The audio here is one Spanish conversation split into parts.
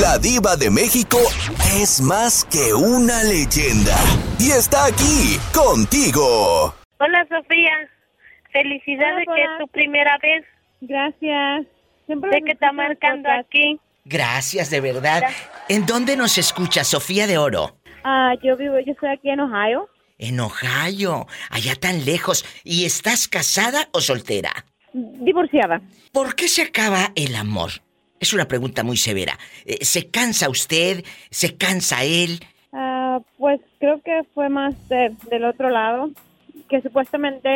La diva de México es más que una leyenda. Y está aquí, contigo. Hola Sofía, felicidades que es tu primera vez. Gracias. Siempre sé que está marcando aquí. Gracias, de verdad. ¿En dónde nos escucha Sofía de Oro? Ah, yo vivo, yo estoy aquí en Ohio. En Ohio, allá tan lejos. ¿Y estás casada o soltera? Divorciada. ¿Por qué se acaba el amor? Es una pregunta muy severa. Eh, ¿Se cansa usted? ¿Se cansa él? Ah, pues creo que fue más del otro lado, que supuestamente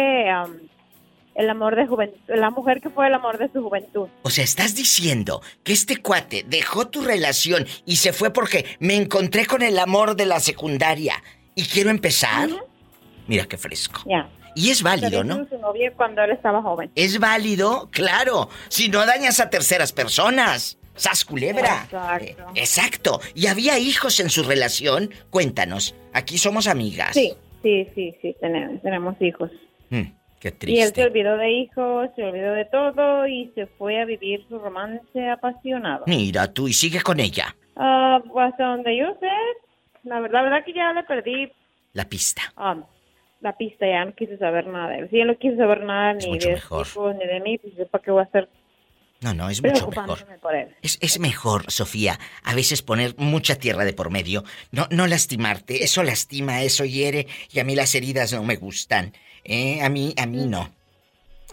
el amor de juventud, la mujer que fue el amor de su juventud. O sea, estás diciendo que este cuate dejó tu relación y se fue porque me encontré con el amor de la secundaria y quiero empezar. Mira qué fresco. Ya. Y es válido, ¿no? su novia cuando él estaba joven. Es válido, claro. Si no dañas a terceras personas. ¡Sas culebra! Exacto. exacto. ¿Y había hijos en su relación? Cuéntanos. Aquí somos amigas. Sí, sí, sí, sí. Tenemos, hijos. Mm, qué triste. Y él se olvidó de hijos, se olvidó de todo y se fue a vivir su romance apasionado. Mira tú, ¿y sigue con ella? Pues hasta donde yo sé, la verdad, la verdad que ya le perdí... La pista. Ah, la pista, ya no quise saber nada de él. Si ya no quise saber nada ni de ni de mí, pues ¿para qué voy a hacer no, no, es mucho mejor. Es, es, mejor, Sofía, a veces poner mucha tierra de por medio, no, no lastimarte, eso lastima, eso hiere, y a mí las heridas no me gustan. ¿eh? A mí, a mí no.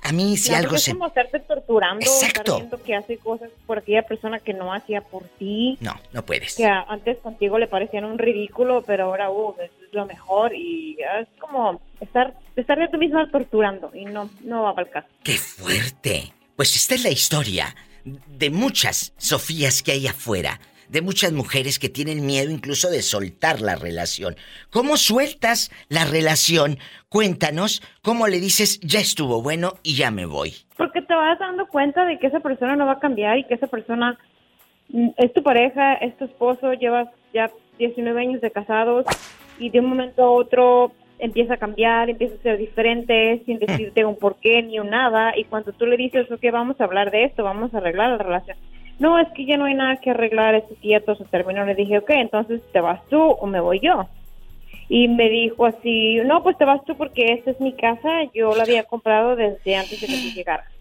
A mí si algo se... Es como estarte torturando, Exacto. viendo que hace cosas por aquella persona que no hacía por ti. No, no puedes. Que antes contigo le parecían un ridículo, pero ahora, uh, es lo mejor y es como estar, estar de tú misma torturando y no, no va para el caso. ¡Qué fuerte! Pues esta es la historia de muchas Sofías que hay afuera, de muchas mujeres que tienen miedo incluso de soltar la relación. ¿Cómo sueltas la relación? Cuéntanos cómo le dices, ya estuvo bueno y ya me voy. Porque te vas dando cuenta de que esa persona no va a cambiar y que esa persona mm, es tu pareja, es tu esposo, llevas ya 19 años de casados y de un momento a otro empieza a cambiar, empieza a ser diferente, sin decirte un porqué ni un nada, y cuando tú le dices, ok, vamos a hablar de esto, vamos a arreglar la relación, no, es que ya no hay nada que arreglar, este todo se terminó, le dije, ok, entonces te vas tú o me voy yo. Y me dijo así, no, pues te vas tú porque esta es mi casa, yo la había comprado desde antes de que tú llegaras.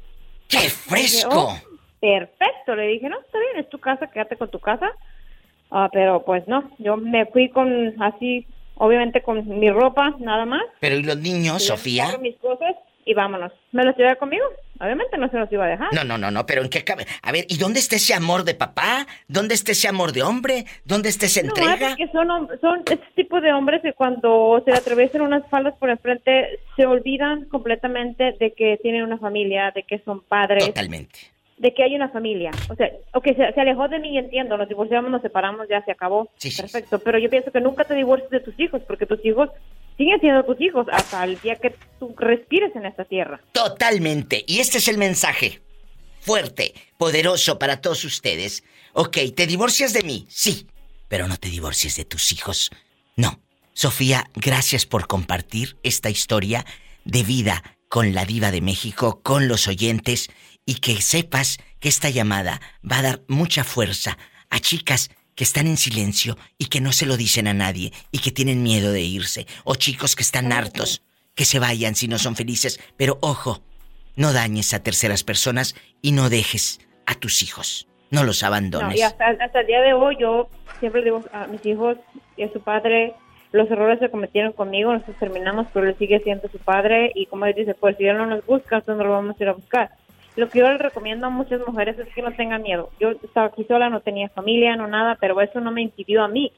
¡Qué fresco! Oh, perfecto, le dije, no, está bien, es tu casa, quédate con tu casa. Ah, pero pues no, yo me fui con así obviamente con mi ropa, nada más. Pero ¿y los niños, Sofía? mis cosas y vámonos. ¿Me los lleva conmigo? Obviamente no se los iba a dejar. No, no, no, no, pero ¿en qué cabe? A ver, ¿y dónde está ese amor de papá? ¿Dónde está ese amor de hombre? ¿Dónde está esa entrega? No, que son, son este tipo de hombres que cuando se atraviesan unas faldas por enfrente se olvidan completamente de que tienen una familia, de que son padres. Totalmente de que hay una familia. O sea, ok, se, se, alejó de mí entiendo, nos divorciamos, nos separamos, ya se acabó. Sí, Perfecto, pero yo pienso que nunca te divorcies de tus hijos, porque tus hijos siguen siendo tus hijos hasta el día que tú respires en esta tierra. Totalmente. Y este es el mensaje fuerte, poderoso para todos ustedes. Ok, ¿te divorcias de mí? Sí, pero no te divorcies de tus hijos. No. Sofía, gracias por compartir esta historia de vida con la diva de México, con los oyentes y que sepas que esta llamada va a dar mucha fuerza a chicas que están en silencio y que no se lo dicen a nadie y que tienen miedo de irse, o chicos que están hartos, que se vayan si no son felices, pero ojo, no dañes a terceras personas y no dejes a tus hijos, no los abandones. y hasta, el día de hoy yo siempre digo a mis hijos y a su padre, los errores se cometieron conmigo, nosotros terminamos, pero él sigue siendo su padre. Y como él dice, pues si él no nos busca, entonces no lo vamos a ir a buscar lo que yo le recomiendo a muchas mujeres es que no tengan miedo. Yo estaba aquí sola, no tenía familia, no nada, pero eso no me impidió a mí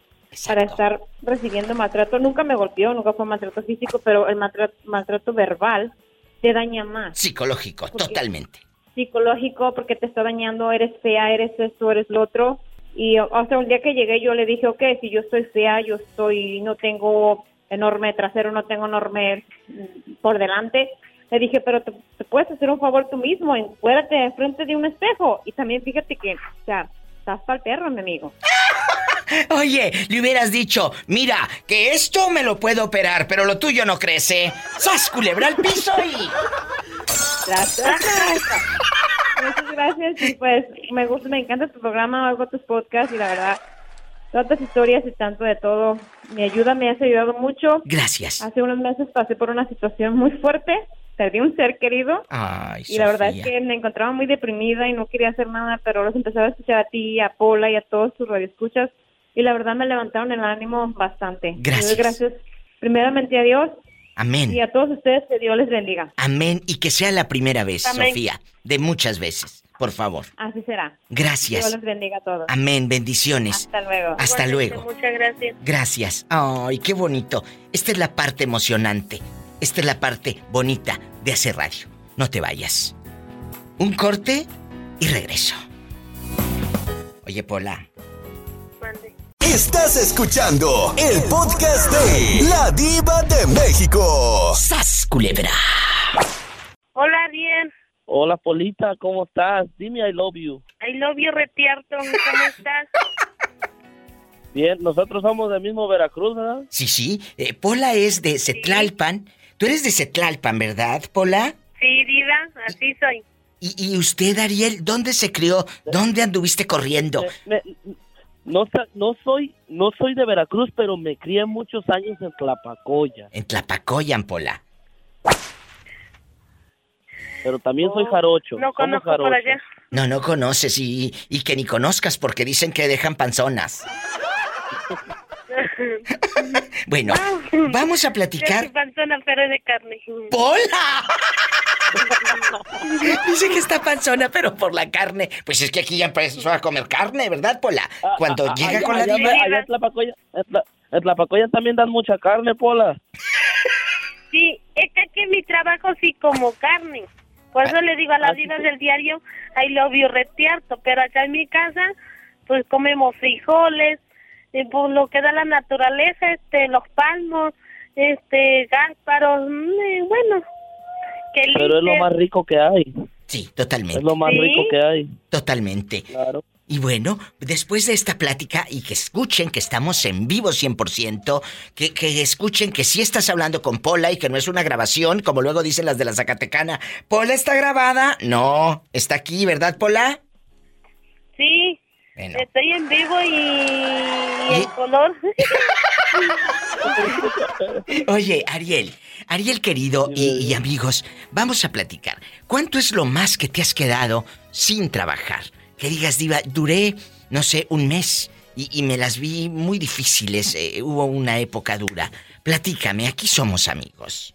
para estar recibiendo maltrato. Nunca me golpeó, nunca fue maltrato físico, pero el maltrato, verbal te daña más. Psicológico, totalmente. Psicológico, porque te está dañando, eres fea, eres esto, eres lo otro. Y o sea, un día que llegué yo le dije, ok, si yo estoy fea, yo estoy, no tengo enorme trasero, no tengo enorme mm, por delante, le dije, pero te, puedes hacer un favor tú mismo, encuérdate frente de un espejo. Y también fíjate que, o sea, estás para el perro, mi amigo. Oye, le hubieras dicho, mira, que esto me lo puedo operar, pero lo tuyo no crece. ¡Sas, culebra al piso y... Tras, tras, muchas gracias. Y pues me gusta, me encanta tu programa, hago tus podcasts y la verdad, todas tus historias y tanto de todo, me ayuda, me has ayudado mucho. Gracias. Hace unos meses pasé por una situación muy fuerte, perdí un ser querido. Ay, Y la verdad es Sofía. que me encontraba muy deprimida y no quería hacer nada, pero los empezaba a escuchar a ti, a Paula y a todos tus radioescuchas. Y la verdad me levantaron el ánimo bastante. Gracias. doy gracias primeramente a Dios Amén. y a todos ustedes que Dios les bendiga. Amén. Y que sea la primera vez, Amén. Sofía. De muchas veces. Por favor. Así será. Dios Gracias. les bendiga a todos. Amén. Bendiciones. Hasta luego. Hasta Igualmente, luego. Muchas gracias. Gracias. Ay, qué bonito. Esta es la parte emocionante. Esta es la parte bonita de hacer radio. No te vayas. Un corte y regreso. Oye, Pola. Estás escuchando el podcast de La Diva de México. ¡Sas, culebra! Hola, bien. Hola, Polita, ¿cómo estás? Dime I love you. I love you, Retierto. ¿Cómo estás? Bien, nosotros somos del mismo Veracruz, ¿verdad? Sí, sí. eh, Pola es de Cetlalpan. Tú eres de Cetlalpan, ¿verdad, Pola? Sí, Diva, así soy. Y, y usted, Ariel, ¿dónde se crió? ¿Dónde anduviste corriendo? Me- me- no, no soy no soy de Veracruz, pero me crié muchos años en Tlapacoya. En Tlapacoyan, Pola. Pero también soy jarocho. No conozco por jarochos. allá. No, no conoces y, y que ni conozcas porque dicen que dejan panzonas. Bueno, vamos a platicar. panzona, pero es de carne. ¡Pola! Dice que está panzona, pero por la carne. Pues es que aquí ya empezó a comer carne, ¿verdad, Pola? Ah, Cuando ah, llega allá- con la allá, diva. allá en Tlapacoya, en Tla- en Tlapacoya también dan mucha carne, Pola. Sí, es que aquí en mi trabajo sí como carne. Por eso le digo a las Ah, divas del diario, I love you, Retierto. Pero acá en mi casa, pues comemos frijoles, y pues lo que da la naturaleza, este, los palmos, este, gásparos, mm, eh, bueno. Que Pero es lo más rico que hay. Sí, Es totalmente. lo más ¿Sí? rico que hay. Totalmente. Claro. Y bueno, después de esta plática y que escuchen que estamos en vivo 100%, que, que escuchen que sí estás hablando con Pola y que no es una grabación, como luego dicen las de la Zacatecana. ¿Pola está grabada? No, está aquí, ¿verdad, Pola? Sí, Bueno, estoy en vivo y, y en color. oye, Ariel, Ariel querido y, y amigos, vamos a platicar. ¿Cuánto es lo más que te has quedado sin trabajar? Que digas, Diva, duré, no sé, un mes y, y me las vi muy difíciles, eh, hubo una época dura. Platícame, aquí somos amigos.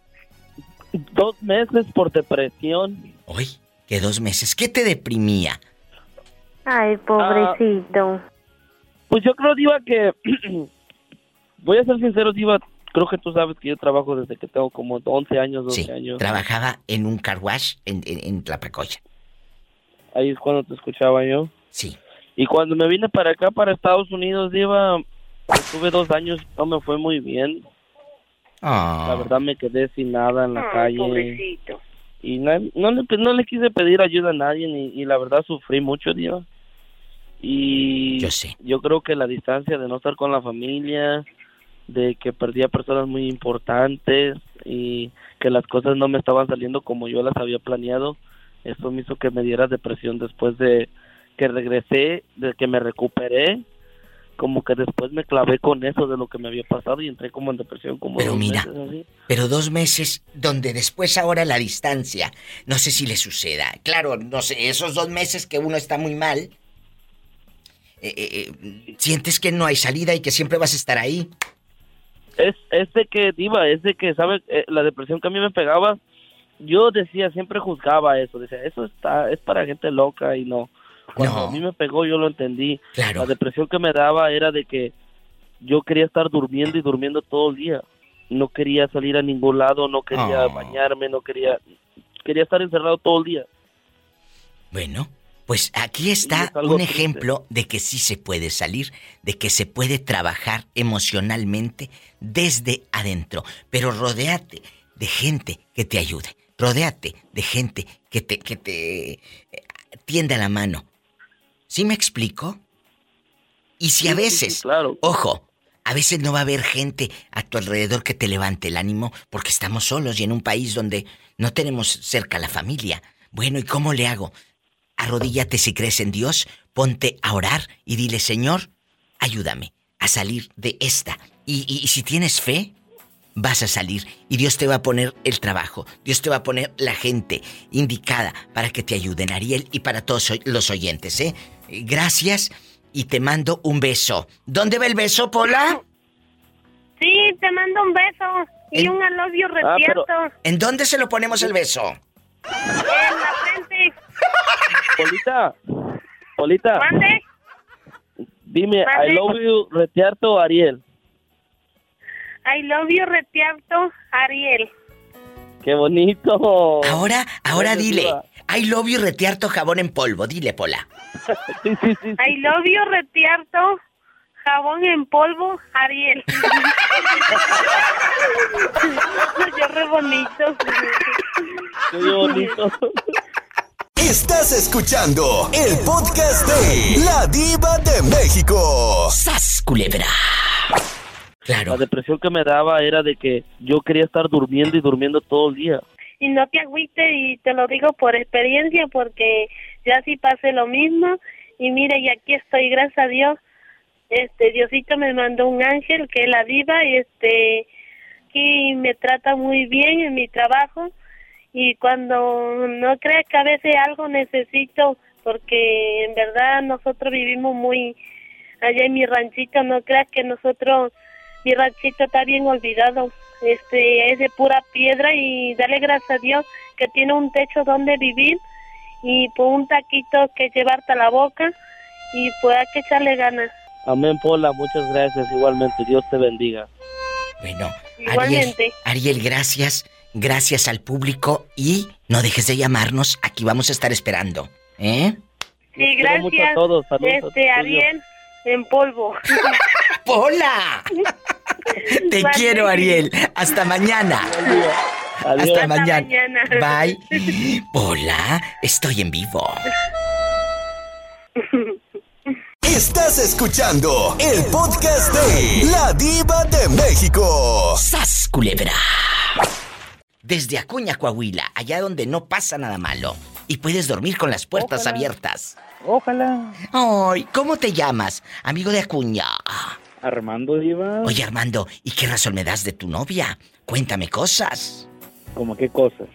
Dos meses por depresión. Hoy, que dos meses, ¿qué te deprimía? Ay, pobrecito. Pues yo creo, Diva, que... voy a ser sincero, Diva. Creo que tú sabes que yo trabajo desde que tengo como 11 años, 12 Sí, años. trabajaba en un car wash en, en, en Tlapacoya. Ahí es cuando te escuchaba yo. Sí. Y cuando me vine para acá, para Estados Unidos, Diva, estuve dos años, no me fue muy bien. Ah, La verdad me quedé sin nada en la calle. pobrecito. Y no, no, le, no le quise pedir ayuda a nadie y, y la verdad sufrí mucho, Diva. Y Yo sé. yo creo que la distancia de no estar con la familia, de que perdía personas muy importantes y que las cosas no me estaban saliendo como yo las había planeado, eso me hizo que me diera depresión después de que regresé, de que me recuperé, como que después me clavé con eso de lo que me había pasado y entré como en depresión como Pero dos mira, meses así. pero dos meses donde después ahora la distancia, no sé si le suceda. Claro, no sé, esos dos meses que uno está muy mal, eh, eh, eh, sientes que no hay salida y que siempre vas a estar ahí. es, es de que, Diva, es de que, ¿sabe? Eh, la depresión que a mí me pegaba, yo decía, siempre juzgaba eso, decía, eso está, es para gente loca y no. Cuando No. a mí me pegó, yo lo entendí. Claro. La depresión que me daba era de que yo quería estar durmiendo y durmiendo todo el día. No quería salir a ningún lado, no quería Oh. bañarme, no quería, quería estar encerrado todo el día. Bueno, pues aquí está es un triste. ejemplo de que sí se puede salir, de que se puede trabajar emocionalmente desde adentro, pero rodéate de gente que te ayude, rodéate de gente que te, que te eh, tienda la mano. ¿Sí me explico? Y si a Sí, sí, sí, veces, claro. ojo, a veces no va a haber gente a tu alrededor que te levante el ánimo porque estamos solos y en un país donde no tenemos cerca la familia. Bueno, ¿y cómo le hago? Arrodíllate si crees en Dios, ponte a orar y dile, Señor, ayúdame a salir de esta. Y, y, si tienes fe, vas a salir y Dios te va a poner el trabajo, Dios te va a poner la gente indicada para que te ayuden, Ariel, y para todos los oyentes, ¿eh? Gracias y te mando un beso. ¿Dónde va el beso, Pola? Sí, te mando un beso y un alobio ah, ¿En dónde se lo ponemos el beso? En la frente. Polita, Polita. ¿Mande? Dime, I love you, Retiarto Ariel. I love you, Retiarto Ariel. Qué bonito. Ahora, ahora dile. I love you, Retiarto jabón en polvo. Dile, Pola. sí, sí, sí, I love you, Retiarto jabón en polvo, Ariel. Yo re bonito. Qué bonito. Estás escuchando el podcast de La Diva de México. ¡Sas, culebra! Claro. La depresión que me daba era de que yo quería estar durmiendo y durmiendo todo el día. Y no te agüite y te lo digo por experiencia porque ya sí pasé lo mismo y mire y aquí estoy, gracias a Dios. Este Diosito me mandó un ángel que es la diva y este y me trata muy bien en mi trabajo y cuando no creas que a veces algo necesito porque en verdad nosotros vivimos muy allá en mi ranchito no creas que nosotros mi ranchito está bien olvidado este es de pura piedra y dale gracias a Dios que tiene un techo donde vivir y por un taquito que llevarte a la boca y pues hay que echarle ganas. Amén Pola muchas gracias igualmente Dios te bendiga. Bueno Igualmente. Ariel gracias Gracias al público y no dejes de llamarnos. Aquí vamos a estar esperando. ¿Eh? Sí, gracias. A todos. este, Ariel, en polvo. ¡Pola! Te quiero, Ariel. Hasta mañana. Hasta, mañana. Bye. Hola, estoy en vivo. Estás escuchando el podcast de La Diva de México. ¡Sas, culebra! Desde Acuña, Coahuila, allá donde no pasa nada malo. Y puedes dormir con las puertas abiertas. Ojalá. Ay, ¿cómo te llamas, amigo de Acuña? Armando Diva. Oye, Armando, ¿y qué razón me das de tu novia? Cuéntame cosas. ¿Cómo qué cosas?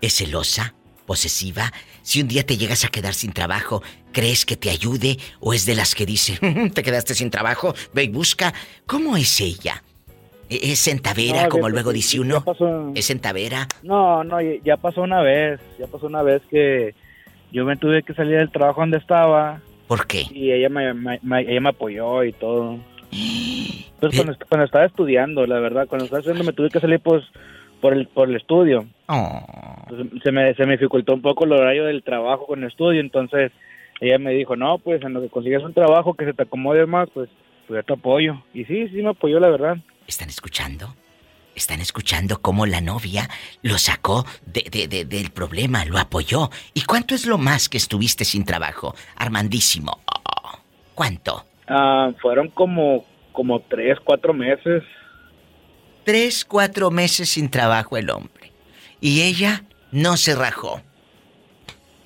¿Es celosa? ¿Posesiva? Si un día te llegas a quedar sin trabajo, ¿crees que te ayude? ¿O es de las que dice, te quedaste sin trabajo, ve y busca? ¿Cómo es ella? ¿E-, ¿Es en Tavera, como luego dice uno? ¿Es en Tavera? No, no, ya pasó una vez. Ya pasó una vez que yo me tuve que salir del trabajo donde estaba. ¿Por qué? Y ella me, ella me apoyó y todo. Pues cuando, estaba estudiando, la verdad, cuando estaba estudiando me tuve que salir pues por el, por el estudio. Oh. se, me, se me dificultó un poco el horario del trabajo con el estudio, entonces ella me dijo, no, pues en lo que consigues un trabajo que se te acomode más, pues, pues yo te apoyo. Y sí, sí me apoyó, la verdad. ¿Están escuchando? ¿Están escuchando cómo la novia lo sacó de, del problema, lo apoyó? ¿Y cuánto es lo más que estuviste sin trabajo, Armandísimo? ¿Cuánto? Ah, fueron como, como tres, cuatro meses. Tres, cuatro meses sin trabajo el hombre. Y ella no se rajó.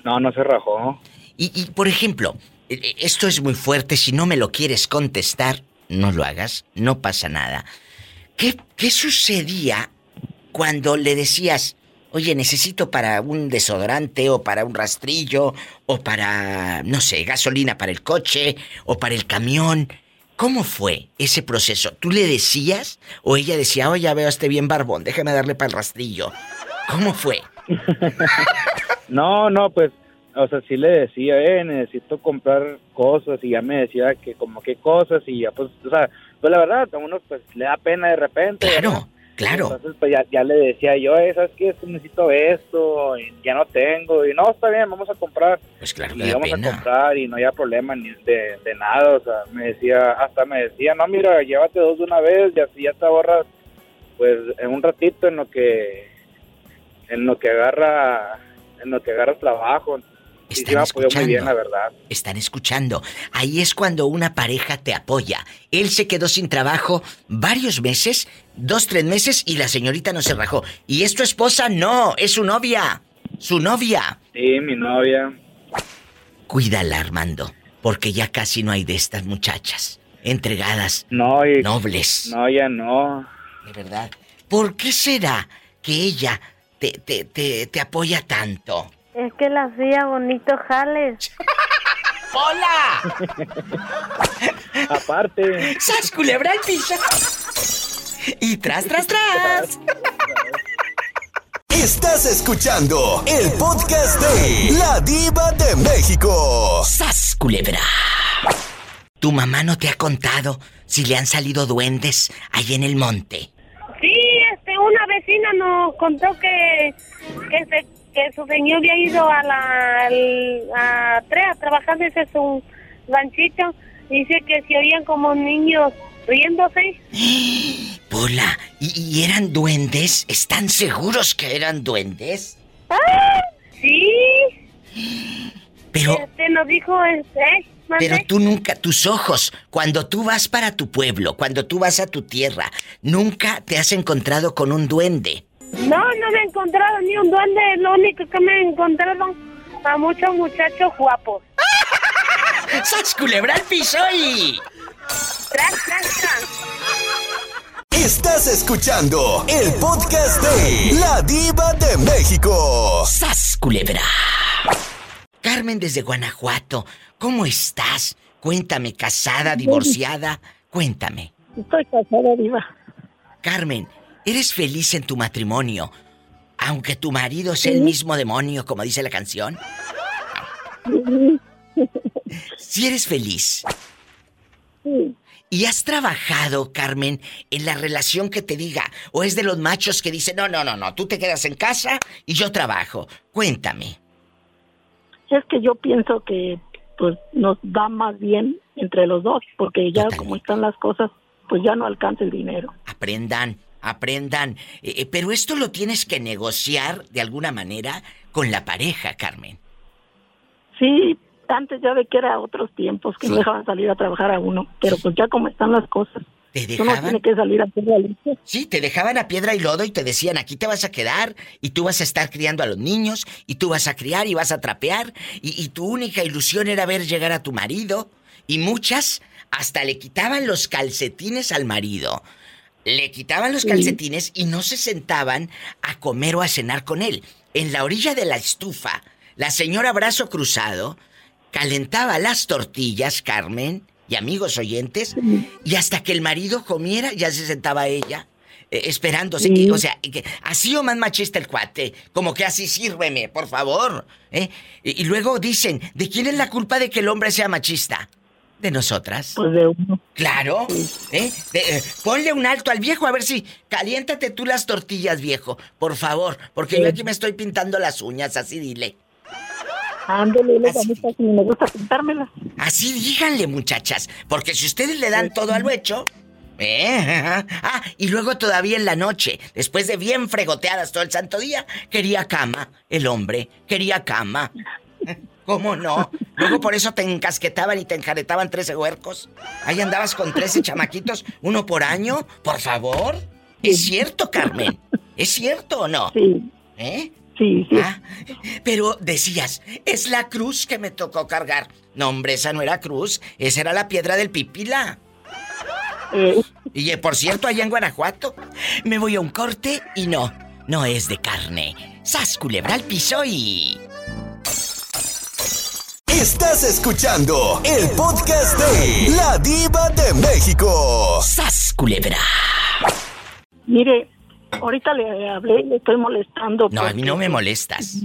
No, no se rajó. Y, y por ejemplo, e, e, esto es muy fuerte, si no me lo quieres contestar, no lo hagas, no pasa nada. ¿Qué, sucedía cuando le decías, oye, necesito para un desodorante o para un rastrillo o para, no sé, gasolina para el coche o para el camión? ¿Cómo fue ese proceso? ¿Tú le decías o ella decía, oye, veo a este bien barbón, déjame darle para el rastrillo? ¿Cómo fue? no, no, pues, o sea, sí le decía, eh, necesito comprar cosas y ya me decía que como qué cosas y ya pues, o sea, pues la verdad, a uno pues le da pena de repente. Claro, claro. Entonces pues ya, le decía yo, ¿sabes qué? Necesito esto, y ya no tengo, y no, está bien, vamos a comprar. Pues claro, y vamos a comprar y no había problema ni de, nada, o sea, me decía, hasta me decía, no, mira, llévate dos de una vez y así ya te ahorras, pues en un ratito en lo que, en lo que agarra, en lo que agarras trabajo. Están escuchando. Muy bien, la verdad. Están escuchando. Ahí es cuando una pareja te apoya. Él se quedó sin trabajo varios meses, dos, tres meses, y la señorita no se rajó. ¿Y es tu esposa? No, es su novia. Su novia. Sí, mi novia. Cuídala, Armando, porque ya casi no hay de estas muchachas entregadas, no, nobles. No, ya no. De verdad. ¿Por qué será que ella te, te, te, te apoya tanto? Es que la hacía bonito jales. ¡Hola! Aparte. ¡Sas culebra el piso! Y tras, tras, tras. Estás escuchando el podcast de La Diva de México. ¡Sas culebra! ¿Tu mamá no te ha contado si le han salido duendes ahí en el monte? Sí, este, una vecina nos contó que, que, se, que su señor había ido a la al- a, tre- a trabajar desde su ranchito. Dice que se oían como niños riéndose. Pola, ¿y, y eran duendes? ¿Están seguros que eran duendes? ¡Ah! Sí, Pero, este nos dijo, este, ¿mande? pero tú nunca, tus ojos, cuando tú vas para tu pueblo, cuando tú vas a tu tierra, nunca te has encontrado con un duende. No, encontrado ni un duende, lo único que me he encontrado a muchos muchachos guapos. ¡Sas culebra al piso y... Tras, tras, tras. Estás escuchando el podcast de La Diva de México. ¡Sas culebra! Carmen desde Guanajuato, ¿cómo estás? Cuéntame, casada, divorciada, cuéntame. Estoy casada, Diva. Carmen, ¿eres feliz en tu matrimonio? Aunque tu marido sea el mismo demonio, como dice la canción. Si eres feliz. Sí. ¿Y has trabajado, Carmen, en la relación que te diga? ¿O es de los machos que dicen, no, no, no, no, tú te quedas en casa y yo trabajo? Cuéntame. Es que yo pienso que pues nos da más bien entre los dos, porque ya Totalmente. como están las cosas, pues ya no alcanza el dinero. Aprendan, aprendan. Eh, eh, pero esto lo tienes que negociar de alguna manera con la pareja, Carmen. Sí, antes ya ve que era otros tiempos que Sí. no dejaban salir a trabajar a uno, pero pues ya como están las cosas, ¿Te uno dejaban? tiene que salir a hacer la lucha. Sí, te dejaban a piedra y lodo y te decían, aquí te vas a quedar y tú vas a estar criando a los niños y tú vas a criar y vas a trapear y, y tu única ilusión era ver llegar a tu marido y muchas hasta le quitaban los calcetines al marido. Le quitaban los calcetines y no se sentaban a comer o a cenar con él. En la orilla de la estufa, la señora brazo cruzado calentaba las tortillas, Carmen, y amigos oyentes, y hasta que el marido comiera ya se sentaba ella. eh, esperándose, que- o sea, que así o más machista el cuate, como que así sírveme, por favor. ¿eh? Y, y luego dicen, ¿de quién es la culpa de que el hombre sea machista? De nosotras. Pues de uno. Claro. ¿eh? De- eh, ponle un alto al viejo a ver si. Caliéntate tú las tortillas, viejo. Por favor. Porque yo aquí me estoy pintando las uñas, así dile. Ándele, luego a Así. ni me gusta pintármelas. Así díganle, muchachas. Porque si ustedes le dan todo a lo hecho. ¿eh? Ah, y luego todavía en la noche, después de bien fregoteadas todo el santo día, quería cama. El hombre quería cama. ¿Cómo no? Luego por eso te encasquetaban y te enjaretaban 13 huercos. Ahí andabas con 13 chamaquitos, uno por año. Por favor. ¿Es cierto, Carmen? ¿Es cierto o no? Sí, ¿Eh? sí, sí. Ah, pero decías, es la cruz que me tocó cargar. No, hombre, esa no era cruz, esa era la piedra del pipila. Eh, Y eh, por cierto, allá en Guanajuato, me voy a un corte y no, no es de carne. Sas culebra al piso y. Estás escuchando el podcast de La Diva de México. ¡Sas culebra! mire, ahorita le hablé y le estoy molestando. No, a mí no me molestas.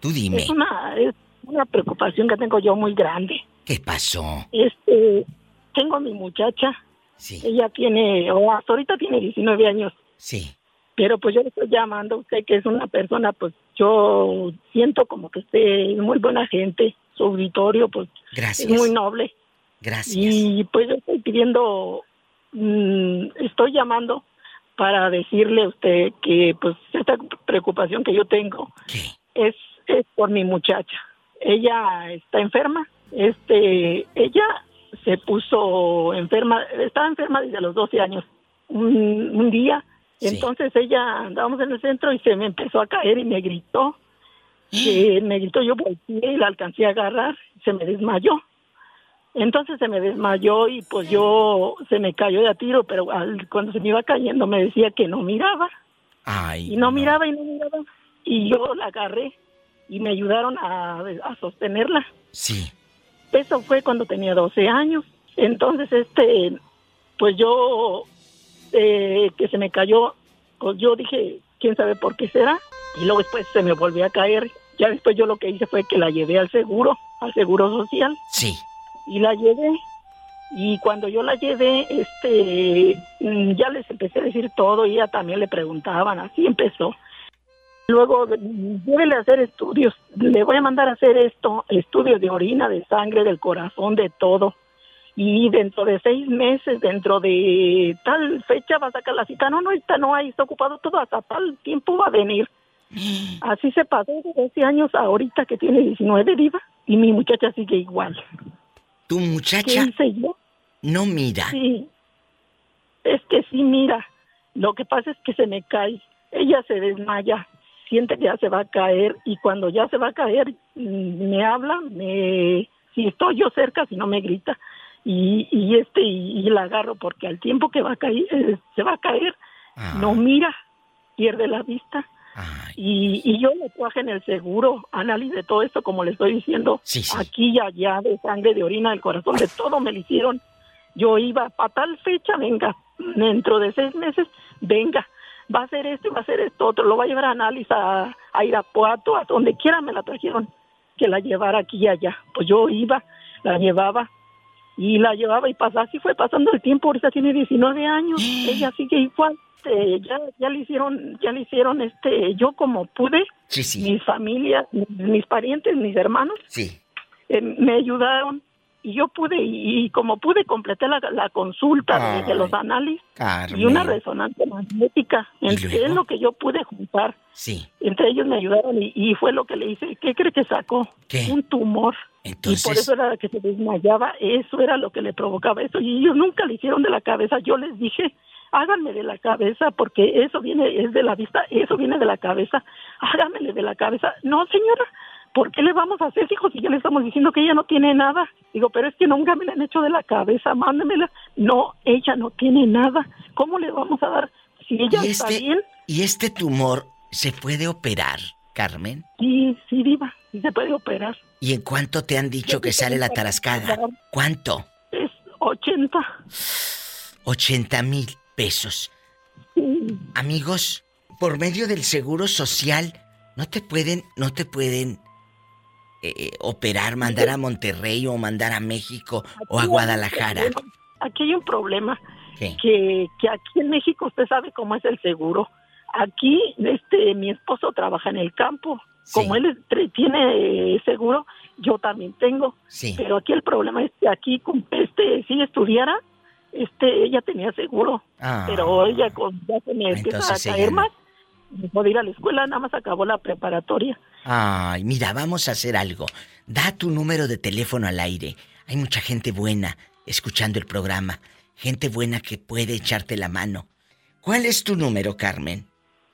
Tú dime, Es una, es una preocupación que tengo yo muy grande. ¿qué pasó? Este, tengo a mi muchacha, Sí, ella tiene, o hasta ahorita tiene 19 años, sí. pero pues yo le estoy llamando a usted que es una persona, pues yo siento como que usted es muy buena gente, su auditorio pues Gracias. es muy noble. Gracias. Y pues yo estoy pidiendo, mm, estoy llamando para decirle a usted que pues esta preocupación que yo tengo ¿Qué? es, es por mi muchacha. Ella está enferma. Este, ella se puso enferma, estaba enferma desde los 12 años. Un, un día, Sí. entonces ella andábamos en el centro y se me empezó a caer y me gritó. Que me gritó, yo volteé y la alcancé a agarrar, se me desmayó. Entonces se me desmayó y pues yo se me cayó de a tiro, pero cuando se me iba cayendo me decía que no miraba. Ay, y no, miraba y no miraba. Y yo la agarré y me ayudaron a, a sostenerla. Sí. Eso fue cuando tenía 12 años. Entonces, este, pues yo, eh, que se me cayó, pues yo dije, quién sabe por qué será. Y luego después se me volvió a caer. Ya después yo lo que hice fue que la llevé al seguro, al seguro social. Sí. Y la llevé. Y cuando yo la llevé, este, mm, ya les empecé a decir todo y ella también le preguntaban, así empezó. Luego, debe hacer estudios, le voy a mandar a hacer esto, estudios de orina, de sangre, del corazón, de todo. Y dentro de seis meses, dentro de tal fecha va a sacar la cita. No, no, está, no hay, está ocupado todo, hasta tal tiempo va a venir. Así se pasó de 12 años ahorita que tiene 19, diva, y mi muchacha sigue igual. ¿Tu muchacha? ¿Qué hice yo? No mira. Sí, es que sí mira. Lo que pasa es que se me cae. Ella se desmaya siente que ya se va a caer y cuando ya se va a caer mm, me habla, me si estoy yo cerca, si no me grita y, y este y, la agarro porque al tiempo que va a caer eh, se va a caer, no ah. mira, pierde la vista. Y, y, yo le traje en el seguro análisis de todo esto, como le estoy diciendo, aquí y allá, de sangre, de orina, del corazón, de todo me lo hicieron. Yo iba a tal fecha, venga, dentro de seis meses, venga va a hacer esto y va a hacer esto otro, lo va a llevar a análisis a, a Irapuato, a donde quiera me la trajeron, que la llevara aquí y allá. Pues yo iba, la llevaba y la llevaba y pasaba, así fue pasando el tiempo, ahorita tiene 19 años, ella sigue igual. Este, ya ya le hicieron ya le hicieron este yo como pude sí, sí. mis familias mis parientes mis hermanos sí. Eh, me ayudaron y yo pude, y, como pude, completé la, la consulta de, los análisis y una resonancia magnética. Es lo que yo pude juntar. Sí. Entre ellos me ayudaron y, fue lo que le hice. ¿Qué cree que sacó? Un tumor. Entonces... Y por eso era que se desmayaba. Eso era lo que le provocaba eso. Y ellos nunca le hicieron de la cabeza. Yo les dije, háganme de la cabeza porque eso viene, es de la vista, eso viene de la cabeza. Háganmele de la cabeza. No, señora ¿por qué le vamos a hacer, hijo, si ya le estamos diciendo que ella no tiene nada? Digo, pero es que nunca me la han hecho de la cabeza, mándemela. No, ella no tiene nada. ¿Cómo le vamos a dar si ella está este, bien? ¿Y este tumor se puede operar, Carmen? Sí, sí, viva, sí se puede operar. ¿Y en cuánto te han dicho que sale la tarascada? ¿Cuánto? Es 80. 80 mil pesos. Amigos, por medio del seguro social, no te pueden, no te pueden eh, eh, operar, mandar a Monterrey o mandar a México o a Guadalajara? Aquí hay un problema. Que, que aquí en México usted sabe cómo es el seguro. Aquí este mi esposo trabaja en el campo. Como él tiene seguro, yo también tengo. Pero aquí el problema es que aquí este si estudiara, este ella tenía seguro, ah. pero ella ya se me empieza a caer más dejó de ir a la escuela, nada más acabó la preparatoria. Ay, mira, vamos a hacer algo. Da tu número de teléfono al aire. Hay mucha gente buena escuchando el programa. Gente buena que puede echarte la mano. ¿Cuál es tu número, Carmen?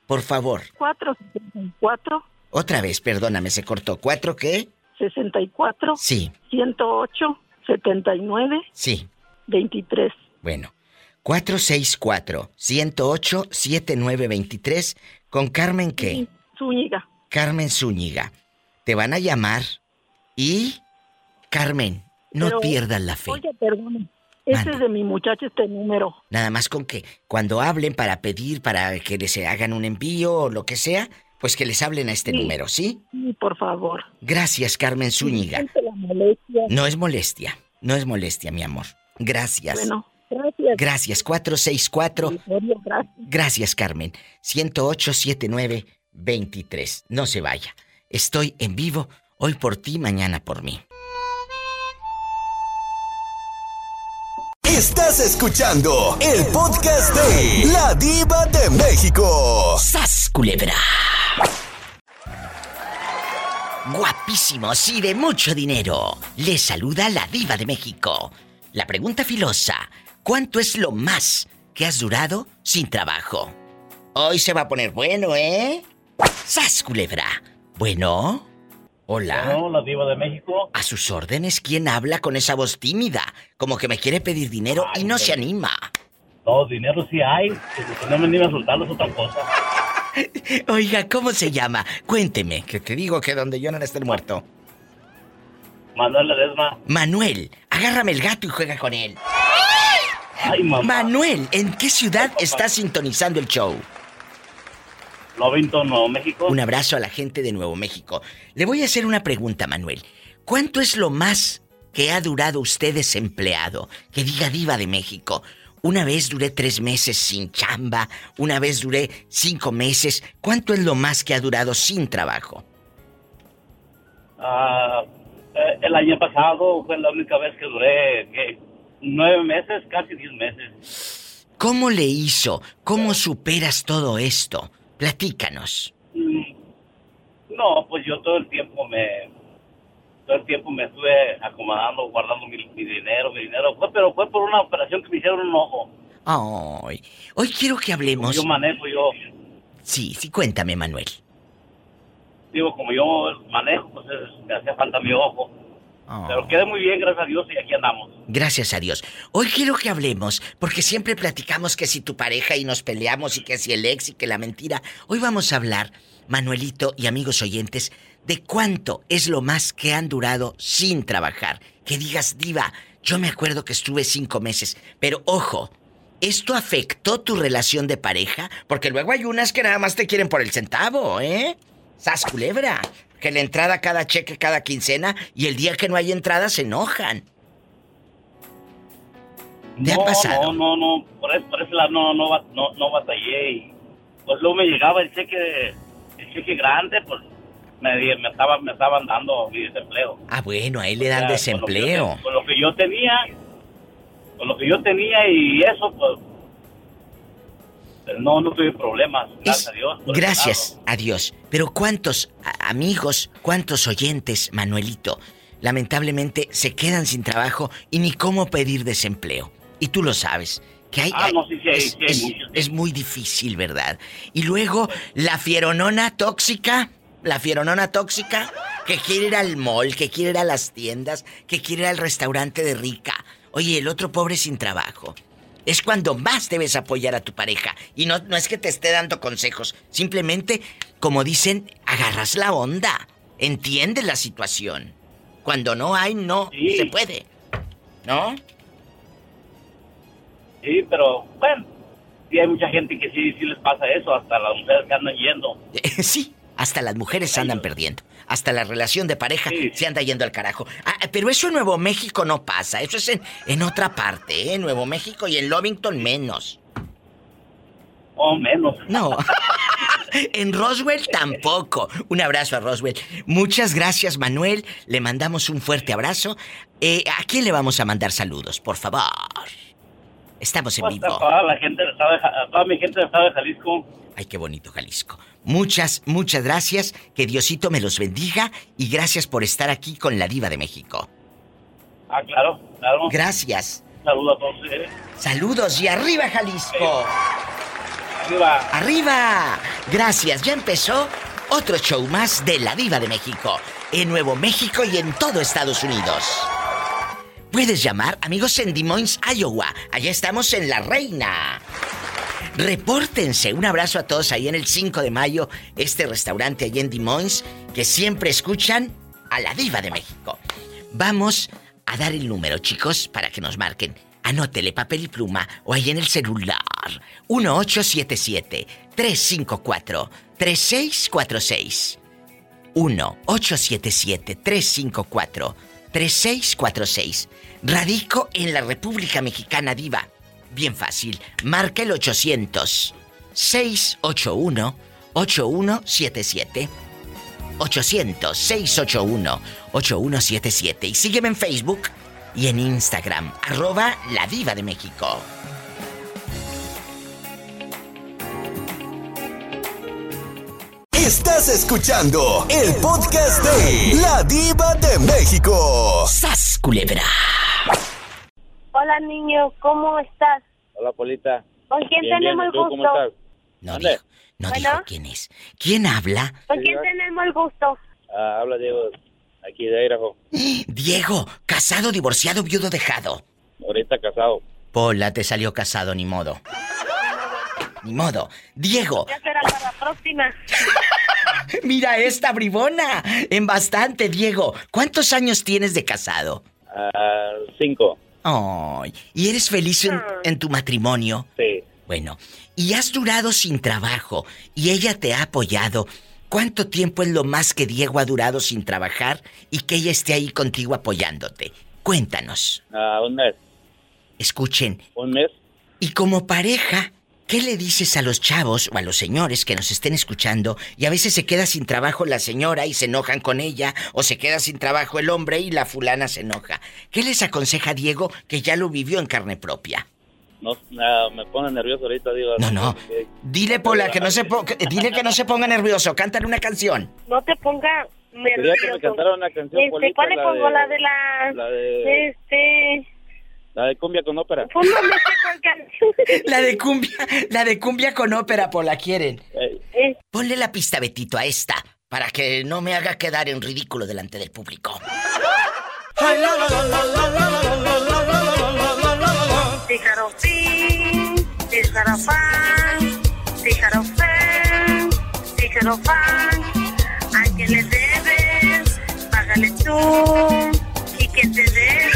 Por favor. 464. Otra vez, perdóname, se cortó. ¿Cuatro qué? 64. Sí. 108. 79. Sí. 23. Bueno. 464-108-7923 con Carmen qué? Zúñiga. Carmen Zúñiga. Te van a llamar y... Carmen, no pierdas la fe. Oye, perdón. Ese es de mi muchacho, este número. Nada más con que cuando hablen para pedir, para que les hagan un envío o lo que sea, pues que les hablen a este número, ¿sí? Sí, por favor. Gracias, Carmen Zúñiga. No es molestia, no es molestia, mi amor. Gracias. Bueno. Gracias. Gracias, 464. Gracias. Carmen. 1087923. No se vaya. Estoy en vivo, hoy por ti, mañana por mí. Estás escuchando el podcast de La Diva de México. ¡Sas, culebra! Guapísimos y de mucho dinero. Les saluda la Diva de México. La pregunta filosa. ¿Cuánto es lo más que has durado sin trabajo? Hoy se va a poner bueno, ¿eh? ¡Sas, culebra! Bueno. Hola. No, la diva de México. A sus órdenes, ¿quién habla con esa voz tímida? Como que me quiere pedir dinero y no se anima. No, dinero sí hay. Si no me anima a soltarlo es otra cosa. Oiga, ¿cómo se llama? Cuénteme, que te digo que donde yo no esté muerto. Manuel Ledesma. Manuel, agárrame el gato y juega con él. Ay, mamá. Manuel, ¿en qué ciudad estás sintonizando el show? Lovington, Nuevo México. Un abrazo a la gente de Nuevo México. Le voy a hacer una pregunta, Manuel. ¿Cuánto es lo más que ha durado usted desempleado? Que diga diva de México. Una vez duré tres meses sin chamba, una vez duré cinco meses. ¿Cuánto es lo más que ha durado sin trabajo? Ah, eh, el año pasado fue la única vez que duré ¿qué? Nueve meses, casi diez meses. ¿Cómo le hizo? ¿Cómo superas todo esto? Platícanos. Mm, No, pues yo todo el tiempo me todo el tiempo me estuve acomodando, guardando mi, mi dinero, mi dinero. Fue, pero fue por una operación que me hicieron un ojo. Ay, hoy quiero que hablemos. Yo manejo, yo Sí, sí, cuéntame, Manuel. digo, como yo manejo, pues es- me hacía falta mi ojo. Oh. Pero quedé muy bien, gracias a Dios, y aquí andamos. Gracias a Dios. Hoy quiero que hablemos, porque siempre platicamos que si tu pareja y nos peleamos y que si el ex y que la mentira. Hoy vamos a hablar, Manuelito y amigos oyentes, de cuánto es lo más que han durado sin trabajar. Que digas, diva, yo me acuerdo que estuve cinco meses, pero ojo, ¿esto afectó tu relación de pareja? Porque luego hay unas que nada más te quieren por el centavo, ¿eh? Sas culebra. Que la entrada cada cheque cada quincena y el día que no hay entrada se enojan. ¿Te ha no, pasado? No, no, no, por eso, por ese lado no, no, no, no batallé. Y, pues luego me llegaba el cheque, el cheque grande, pues me, di- me, estaba, me estaban dando mi desempleo. Ah, bueno, a él le dan O sea, desempleo. Con lo, que yo, te- con lo que yo tenía, con lo que yo tenía y eso, pues no, no tuve problemas, gracias Es- a Dios. gracias a Dios. Pero ¿cuántos amigos, cuántos oyentes, Manuelito, lamentablemente se quedan sin trabajo y ni cómo pedir desempleo? Y tú lo sabes. Que hay, Ah, no, sí, sí es, sí es- muy difícil, ¿verdad? Y luego, la fieronona tóxica, la fieronona tóxica, que quiere ir al mall, que quiere ir a las tiendas, que quiere ir al restaurante de rica. Oye, el otro pobre sin trabajo. Es cuando más debes apoyar a tu pareja. Y no, no es que te esté dando consejos. Simplemente, como dicen, agarras la onda. Entiendes la situación. Cuando no hay, no se puede. ¿No? Sí, pero bueno, sí hay mucha gente que sí, sí les pasa eso, hasta las mujeres que andan yendo. sí, hasta las mujeres se andan perdiendo. Hasta la relación de pareja Sí. se anda yendo al carajo. Ah, pero eso en Nuevo México no pasa. Eso es en, en otra parte, ¿eh? En Nuevo México y en Lovington menos. O menos. No. En Roswell tampoco. Un abrazo a Roswell. Muchas gracias, Manuel. Le mandamos un fuerte abrazo. Eh, ¿A quién le vamos a mandar saludos, por favor? Estamos en vivo. toda la gente del estado de toda mi gente del estado de Jalisco. Ay, qué bonito Jalisco. Muchas, muchas gracias. Que Diosito me los bendiga y gracias por estar aquí con la Diva de México. Ah, claro, claro. Gracias. Saludos a todos ustedes. Saludos y arriba Jalisco. Arriba. ¡Arriba! Gracias, ya empezó otro show más de La Diva de México, en Nuevo México y en todo Estados Unidos. Puedes llamar, amigos, en Des Moines, Iowa. Allá estamos en La Reina. Repórtense. Un abrazo a todos ahí en el 5 de mayo, este restaurante allá en Des Moines, que siempre escuchan a La Diva de México. Vamos a dar el número, chicos, para que nos marquen. Anótele papel y pluma o ahí en el celular. 1877-354-3646. 1-877-354-3646. Radico en la República Mexicana Diva. Bien fácil. Marca el 800 681 8177. 800-681-8177. Y sígueme en Facebook y en Instagram, arroba La Diva de México. Estás escuchando el podcast de La Diva de México. ¡Sas, culebra! Hola, niño, ¿cómo estás? Hola, Polita. ¿Con quién Bien, tenemos ¿y el gusto? estás? No ¿Dónde? dijo, no Bueno. dijo quién es. ¿Quién habla? ¿Con quién tenemos el gusto? Ah, habla Diego, aquí de Idaho. Diego, casado, divorciado, viudo, dejado. Ahorita casado. Pola, te salió casado, ni modo. Ni modo. Diego, Ya será para la próxima. mira esta bribona. En bastante, Diego. ¿Cuántos años tienes de casado? Ah, cinco. Ay, ¿y eres feliz en, en tu matrimonio? Sí. Bueno, y has durado sin trabajo y ella te ha apoyado. ¿Cuánto tiempo es lo más que Diego ha durado sin trabajar y que ella esté ahí contigo apoyándote? Cuéntanos. Ah, un mes. Escuchen, Un mes. y como pareja, ¿qué le dices a los chavos o a los señores que nos estén escuchando y a veces se queda sin trabajo la señora y se enojan con ella o se queda sin trabajo el hombre y la fulana se enoja? ¿Qué les aconseja Diego que ya lo vivió en carne propia? No, ah, me pone nervioso ahorita, digo. No, no. Dile, Pola, que no se po- dile que no se ponga nervioso. Cántale una canción. No te ponga Quería que me nervioso. cantara una canción, Este, ¿Cuál le la pongo? de- La de la... La de, Este... la de cumbia con ópera. Pues. La de cumbia, la de cumbia con ópera, Pola, quieren. Eh, Eh, Ponle la pista, Betito, a esta, para que no me haga quedar en ridículo delante del público. ¿A quién le debes? Págale tú. ¿Y quién te debe?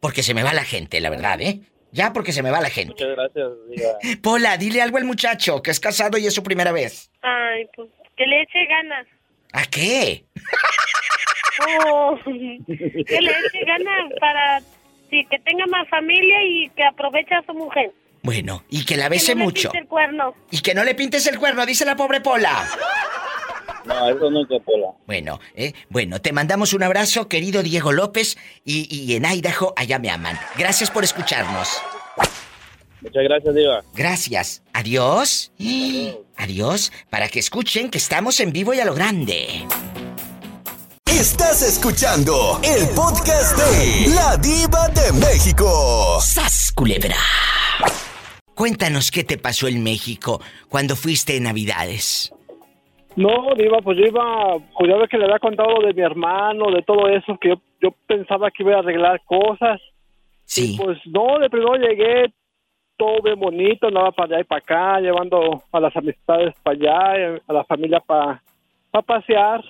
Porque se me va la gente, la verdad, ¿eh? Ya, porque se me va la gente. muchas gracias, diga. Pola, dile algo al muchacho, que es casado y es su primera vez. Ay, pues que le eche ganas. ¿A qué? Oh, que le eche ganas para sí, que tenga más familia y que aproveche a su mujer. Bueno, y que la Que bese no le mucho. pinte el cuerno. Y que no le pintes el cuerno, dice la pobre Pola. No, eso nunca, Pola. Bueno, ¿eh? Bueno, te mandamos un abrazo, querido Diego López, y, y en Idaho allá me aman. Gracias por escucharnos. Muchas gracias, diga. Gracias. Adiós. Adiós, para que escuchen que estamos en vivo y a lo grande. Estás escuchando el podcast de La Diva de México. ¡Sas, culebra! Cuéntanos qué te pasó en México cuando fuiste en Navidades. No, Diva, pues yo iba, pues ya ves que le había contado de mi hermano, de todo eso, que yo, yo pensaba que iba a arreglar cosas. Sí. Pues no, de primero llegué todo bien bonito, andaba para allá y para acá, llevando a las amistades para allá, eh, a la familia para pasear.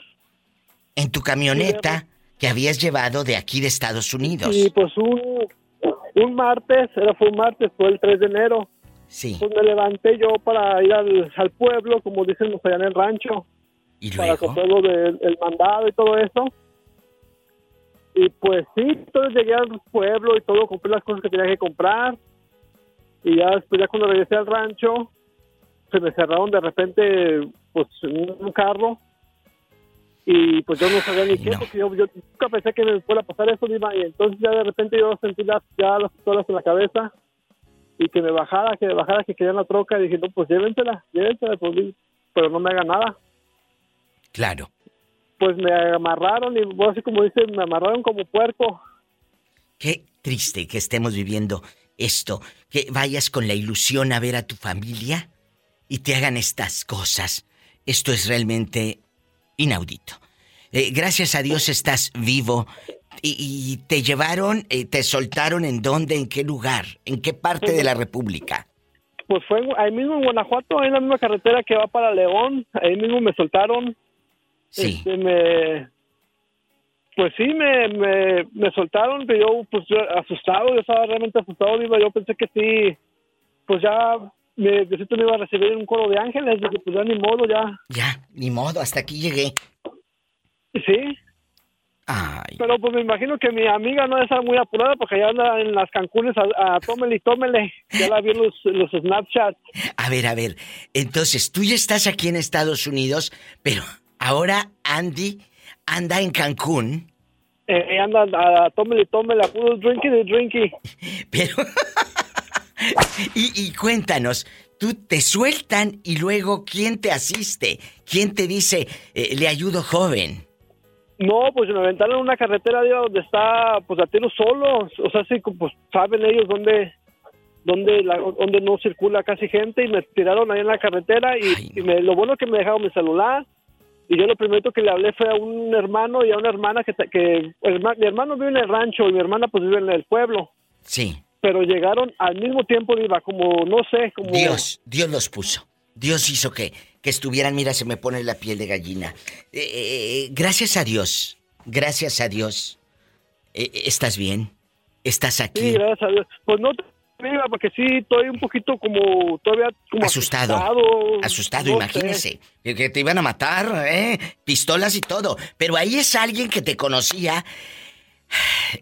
En tu camioneta que habías llevado de aquí de Estados Unidos. Y pues un, un martes, era fue un martes, fue el 3 de enero. Sí. Pues me levanté yo para ir al, al pueblo, como dicen allá en el rancho. ¿Y para luego? comprar lo del el mandado y todo eso. Y pues sí, entonces llegué al pueblo y todo, compré las cosas que tenía que comprar. Y ya después, ya cuando regresé al rancho, se me cerraron de repente, pues, un un carro. Y pues yo no sabía ni qué, porque yo, yo nunca pensé que me fuera a pasar eso, Diva, Y entonces ya de repente yo sentí las, ya las pistolas en la cabeza. Y que me bajara, que me bajara, que querían la troca. Y dije, no, pues llévensela, llévensela, pues, pero no me haga nada Claro. pues me amarraron y bueno, así como dicen, me amarraron como puerco. Qué triste que estemos viviendo esto, que vayas con la ilusión a ver a tu familia y te hagan estas cosas. Esto es realmente inaudito. Eh, gracias a Dios estás vivo y, y te llevaron, eh, te soltaron en dónde, en qué lugar, en qué parte de la República. Pues fue ahí mismo en Guanajuato, ahí en la misma carretera que va para León, ahí mismo me soltaron. Sí. Este, me, pues sí, me, me, me soltaron, pero yo, pues yo asustado, yo estaba realmente asustado, digo, yo pensé que sí, pues ya me, Diosito me iba a recibir en un coro de ángeles, dije, pues ya ni modo, ya. Ya, ni modo, hasta aquí llegué. Sí, Ay, pero pues me imagino que mi amiga no estar muy apurada porque ya anda en las Cancunes a, a tómele y tómele. Ya la vi en los, los Snapchat. a ver, a ver. Entonces, tú ya estás aquí en Estados Unidos, pero ahora Andy anda en Cancún. Eh, anda a, a tómele y tómele, a puro drinking y drinking. Pero. y, y cuéntanos, tú te sueltan y luego, ¿quién te asiste? ¿Quién te dice, eh, le ayudo joven? No, pues me aventaron en una carretera Diva, donde está, pues a tiro solo. O sea, sí, pues saben ellos dónde, la- dónde no circula casi gente y me tiraron ahí en la carretera y, y me- lo bueno que me dejaron mi celular. Y yo lo primero que le hablé fue a un hermano y a una hermana que, que herma- mi hermano vive en el rancho y mi hermana pues vive en el pueblo. Sí. Pero llegaron al mismo tiempo, Diva, como, no sé, como... Dios, Dios los puso. Dios hizo que, que estuvieran, mira, se me pone la piel de gallina. Eh, eh, gracias a Dios, gracias a Dios. eh, estás bien, estás aquí. Sí, gracias a Dios. Pues no te Diva, porque sí estoy un poquito como todavía como Asustado. asustado, Asustado, no imagínese. sé. Que te iban a matar, ¿eh? Pistolas y todo. Pero ahí es alguien que te conocía.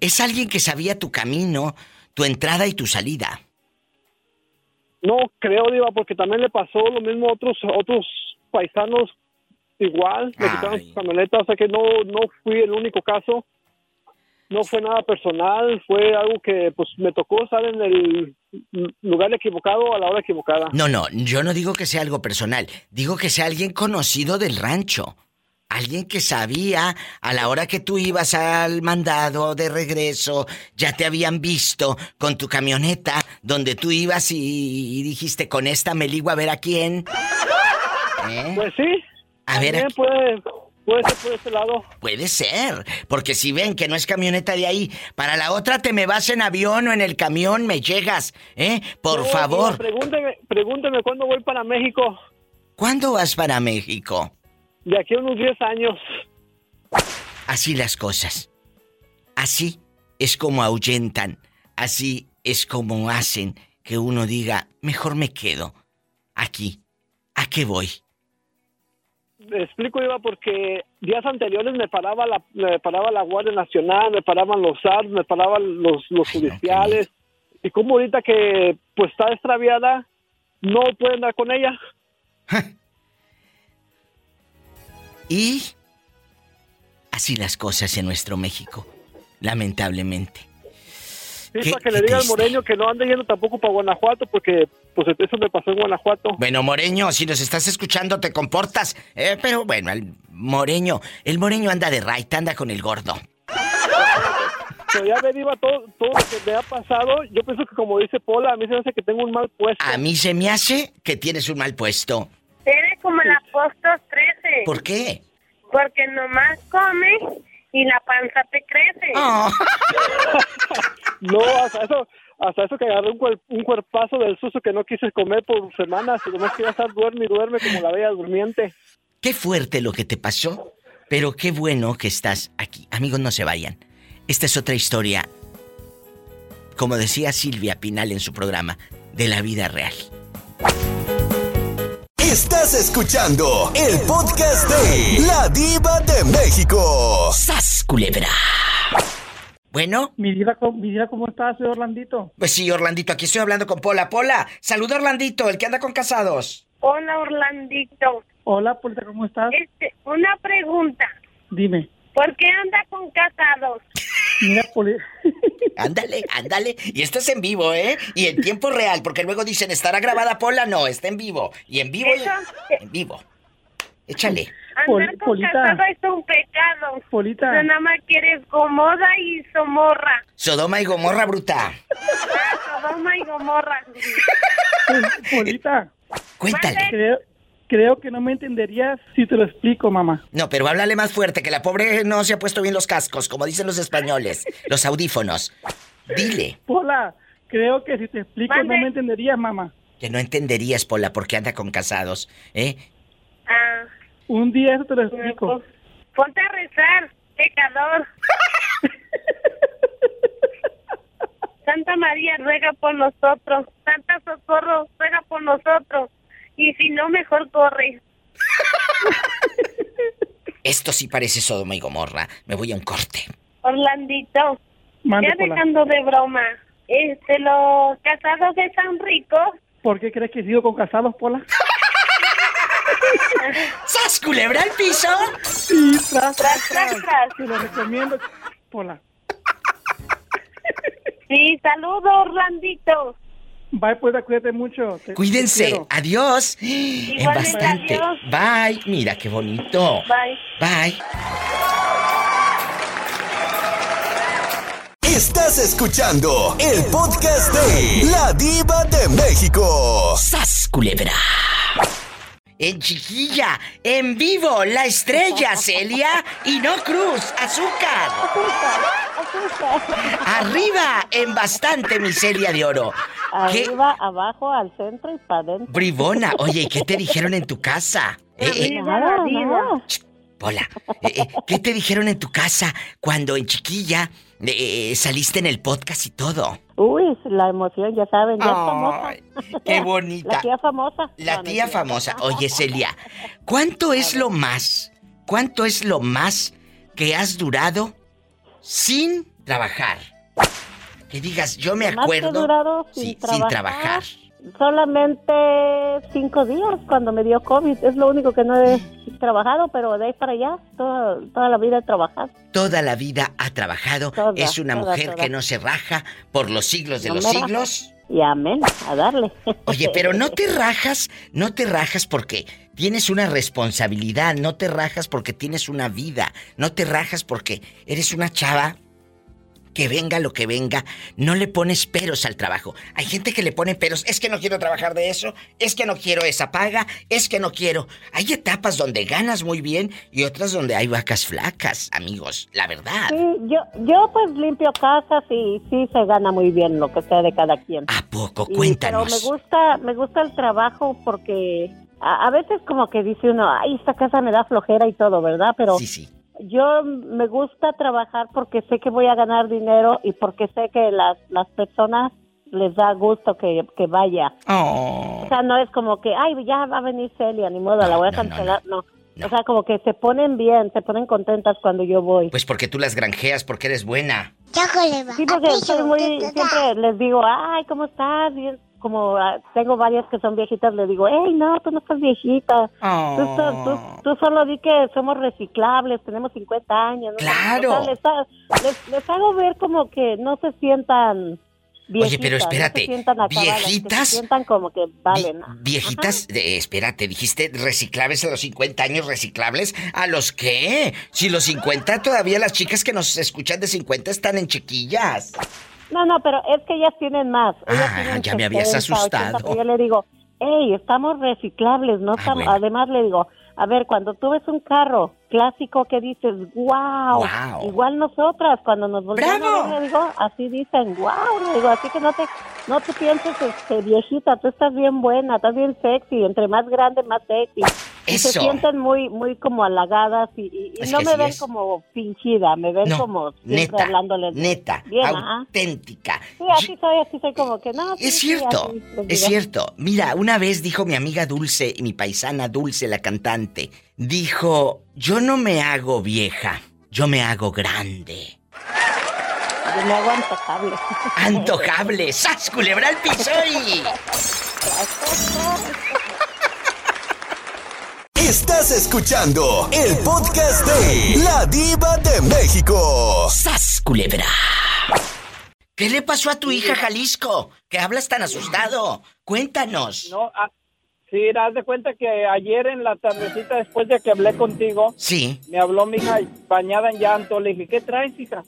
Es alguien que sabía tu camino, tu entrada y tu salida. No creo, Diva, porque también le pasó lo mismo a otros, otros paisanos igual, le quitaron su camioneta, o sea que no, no fui el único caso. No fue nada personal, fue algo que pues me tocó estar en el lugar equivocado a la hora equivocada. No, no, yo no digo que sea algo personal. Digo que sea alguien conocido del rancho. Alguien que sabía a la hora que tú ibas al mandado de regreso, ya te habían visto con tu camioneta donde tú ibas y, y dijiste con esta me ligo a ver a quién. ¿Eh? Pues sí. A ver, puede, puede ser por ese lado. Puede ser, porque si ven que no es camioneta de ahí, para la otra te me vas en avión o en el camión, me llegas, ¿eh? Por No, favor. Pregúnteme, pregúnteme cuándo voy para México. ¿Cuándo vas para México? De aquí a unos 10 años. Así las cosas. Así es como ahuyentan. Así es como hacen que uno diga, mejor me quedo aquí. ¿A qué voy? Me explico, Iba, porque días anteriores me paraba la, me paraba la Guardia Nacional, me paraban los SARS, me paraban los, los judiciales. y como ahorita que pues está extraviada, no pueden dar con ella. Y así las cosas en nuestro México, lamentablemente. Sí, Qué- para que qué le diga al. Moreño que no ande yendo tampoco para Guanajuato, porque pues eso me pasó en Guanajuato. Bueno, Moreño, si nos estás escuchando, te comportas. Eh, pero bueno, el Moreño, el Moreño anda de right, anda con el gordo. Pero ya ver, Iba, todo, todo lo que me ha pasado, yo pienso que como dice Pola, a mí se me hace que tengo un mal puesto. A mí se me hace que tienes un mal puesto. Eres como el apóstol 13. ¿Por qué? Porque nomás comes y la panza te crece. Oh. No, hasta eso, hasta eso que agarré un, cuer- un cuerpazo del susto que no quise comer por semanas, y nomás quería estar duerme y duerme como la bella durmiente. Qué fuerte lo que te pasó, pero qué bueno que estás aquí. Amigos, no se vayan. Esta es otra historia, como decía Silvia Pinal en su programa, de la vida real. Estás escuchando el podcast de La Diva de México. ¡Sas, culebra! Bueno. Mi vida, ¿cómo- mi vida, ¿cómo estás, soy Orlandito? Pues sí, Orlandito, aquí estoy hablando con Pola. Pola, saluda a Orlandito, el que anda con casados. Hola, Orlandito. Hola, Polita, ¿cómo estás? Este, una pregunta. Dime. ¿Por qué anda con casados? Mira, Poli... Ándale, ándale. Y esto es en vivo, ¿eh? Y en tiempo real, porque luego dicen, ¿estará grabada Pola? No, está en vivo. Y en vivo, Eso, en vivo. Échale. Andar con Polita. casado es un pecado. Polita. Tú nada más quieres Gomoda y Somorra. Sodoma y Gomorra bruta. Ah, Sodoma y Gomorra. Polita. Cuéntale. Creo que no me entenderías si te lo explico, mamá. No, pero háblale más fuerte, que la pobre no se ha puesto bien los cascos, como dicen los españoles, los audífonos. Dile Pola, creo que si te explico no me entenderías, mamá. que no entenderías, Pola, por qué anda con casados, ¿eh? Ah, Un día eso te lo explico. ponte a rezar, pecador. Santa María ruega por nosotros. Santa Socorro ruega por nosotros. Y si no, mejor corre. Esto sí parece Sodoma y Gomorra. Me voy a un corte. Orlandito, Mande, ya Pola. dejando de broma, este, los casados están ricos. ¿Por qué crees que sigo con casados, Pola? ¡Sas, culebra al piso! Sí, tras, Tras, tras, tras. Te lo recomiendo, Pola. Sí, saludos, Orlandito. Bye, pues cuídate mucho. Cuídense. Adiós. Igualmente, en bastante. Bye. Mira qué bonito. Bye. Bye. Estás escuchando el podcast de La Diva de México. ¡Sas culebra! En chiquilla, en vivo, la estrella Celia y no Cruz, azúcar. Arriba, en bastante, mi Celia de oro. ¿Qué? Arriba, abajo, al centro y para adentro. Bribona, oye, ¿y qué te dijeron en tu casa? Eh, eh, Nada, nada. Hola, eh, eh, ¿qué te dijeron en tu casa cuando en chiquilla saliste en el podcast y todo? Uy, la emoción, ya saben, ya es famosa. Qué bonita. La tía famosa. La No, tía famosa. Oye, Celia, ¿cuánto es lo más? ¿Cuánto es lo más que has durado sin trabajar? Que digas, yo me Lo más que acuerdo. durado sin sí, trabajar. sin trabajar. Solamente cinco días cuando me dio COVID. Es lo único que no he trabajado, pero de ahí para allá, toda, toda la vida he trabajado. Toda la vida ha trabajado. Toda, es una toda, mujer que no se raja por los siglos de No los siglos. Y amén, a darle. Oye, pero no te rajas, no te rajas porque tienes una responsabilidad, no te rajas porque tienes una vida, no te rajas porque eres una chava que venga lo que venga, no le pones peros al trabajo. Hay gente que le pone peros, es que no quiero trabajar de eso, es que no quiero esa paga, es que no quiero. Hay etapas donde ganas muy bien y otras donde hay vacas flacas, amigos, la verdad. Sí, yo, yo pues limpio casas y sí se gana muy bien lo que sea de cada quien. ¿A poco? Y- Cuéntanos. Pero me gusta, me gusta el trabajo porque a, a veces como que dice uno, ay, esta casa me da flojera y todo, ¿verdad? Pero Sí, sí. Yo me gusta trabajar porque sé que voy a ganar dinero y porque sé que las, las personas les da gusto que, que vaya. Oh. O sea, no es como que, ay, ya va a venir Celia, ni modo, la voy a cancelar. No, O sea, como que se ponen bien, se ponen contentas cuando yo voy. Pues porque tú las granjeas, porque eres buena. Sí, porque soy muy, siempre les digo, ay, ¿cómo estás? Y es como ah, tengo varias que son viejitas, les digo, hey, no, tú no estás viejita. Tú, tú- tú- tú solo di que somos reciclables, tenemos 50 años. ¿no? Claro. O sea, les, ha- les- les hago ver como que no se sientan viejitas. Oye, pero espérate, No se sientan acabadas, que ¿viejitas? se sientan como que valen. Viejitas, eh, espérate, dijiste reciclables a los 50 años, reciclables. ¿A los qué? Si los 50 todavía las chicas que nos escuchan de 50 están en chiquillas. No, no, pero es que ellas tienen más. Ellas Ah, tienen ya me habías 70, 80, asustado. yo le digo, hey, estamos reciclables, ¿no? estamos- bueno. Además le digo, a ver, cuando tú ves un carro clásico que dices, wow, Guau. igual nosotras, cuando nos volvemos a ver, le digo, así dicen, wow, le digo, así que no te, no te pienses, este, viejita, tú estás bien buena, estás bien sexy, entre más grande, más sexy. Y se sienten muy, muy como halagadas y, y- y Es no me ven es. como finchida, me ven No, como neta, hablándoles neta, bien, ajá. auténtica. Sí, así soy, así soy como que no. sí, Es sí, cierto, así es cierto. Mira, una vez dijo mi amiga Dulce, y mi paisana Dulce, la cantante, dijo, yo no me hago vieja, yo me hago grande. Yo me hago antojable. Antojable, ¡sas, culebra al piso y... Estás escuchando el podcast de La Diva de México. ¡Sas, culebra! ¿Qué le pasó a tu hija Jalisco? Que hablas tan asustado. Cuéntanos. No, ah, sí, haz de cuenta que ayer en la tardecita, después de que hablé contigo, Sí. me habló mi hija bañada en llanto. Le dije, ¿qué traes, hija?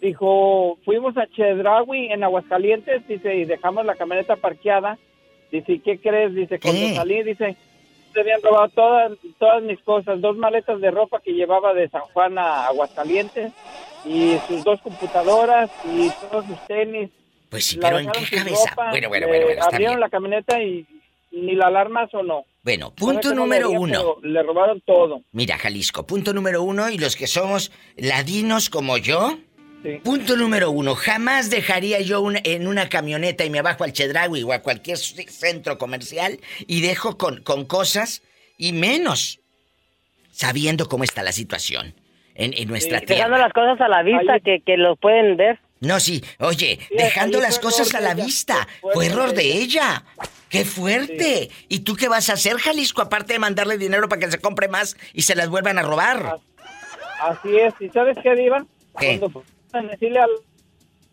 Dijo, fuimos a Chedraui en Aguascalientes, dice, y dejamos la camioneta parqueada. Dice, ¿y qué crees? Dice, cuando salí, dice, se habían robado todas, todas mis cosas, dos maletas de ropa que llevaba de San Juan a Aguascalientes, y sus dos computadoras, y todos sus tenis. Pues sí, pero ¿en qué cabeza? ropa, Bueno, bueno, bueno, bueno, Abrieron bien. la camioneta y ni la alarma sonó. Bueno, No punto cómo número haría, uno. Le robaron todo. Mira, Jalisco, punto número uno, y los que somos ladinos como yo, Sí. punto número uno, jamás dejaría yo una- en una camioneta y me bajo al Chedraui o a cualquier centro comercial y dejo con, con cosas, y menos sabiendo cómo está la situación en, en nuestra tierra. Dejando las cosas a la vista que, que lo pueden ver. No, sí, oye, Sí, dejando las cosas a la vista. Fue error de ella. ¡Qué fuerte! ¿Y tú qué vas a hacer, Jalisco, aparte de mandarle dinero para que se compre más y se las vuelvan a robar? Así es. ¿Y sabes qué, Diva? ¿Qué? Cuando decirle al...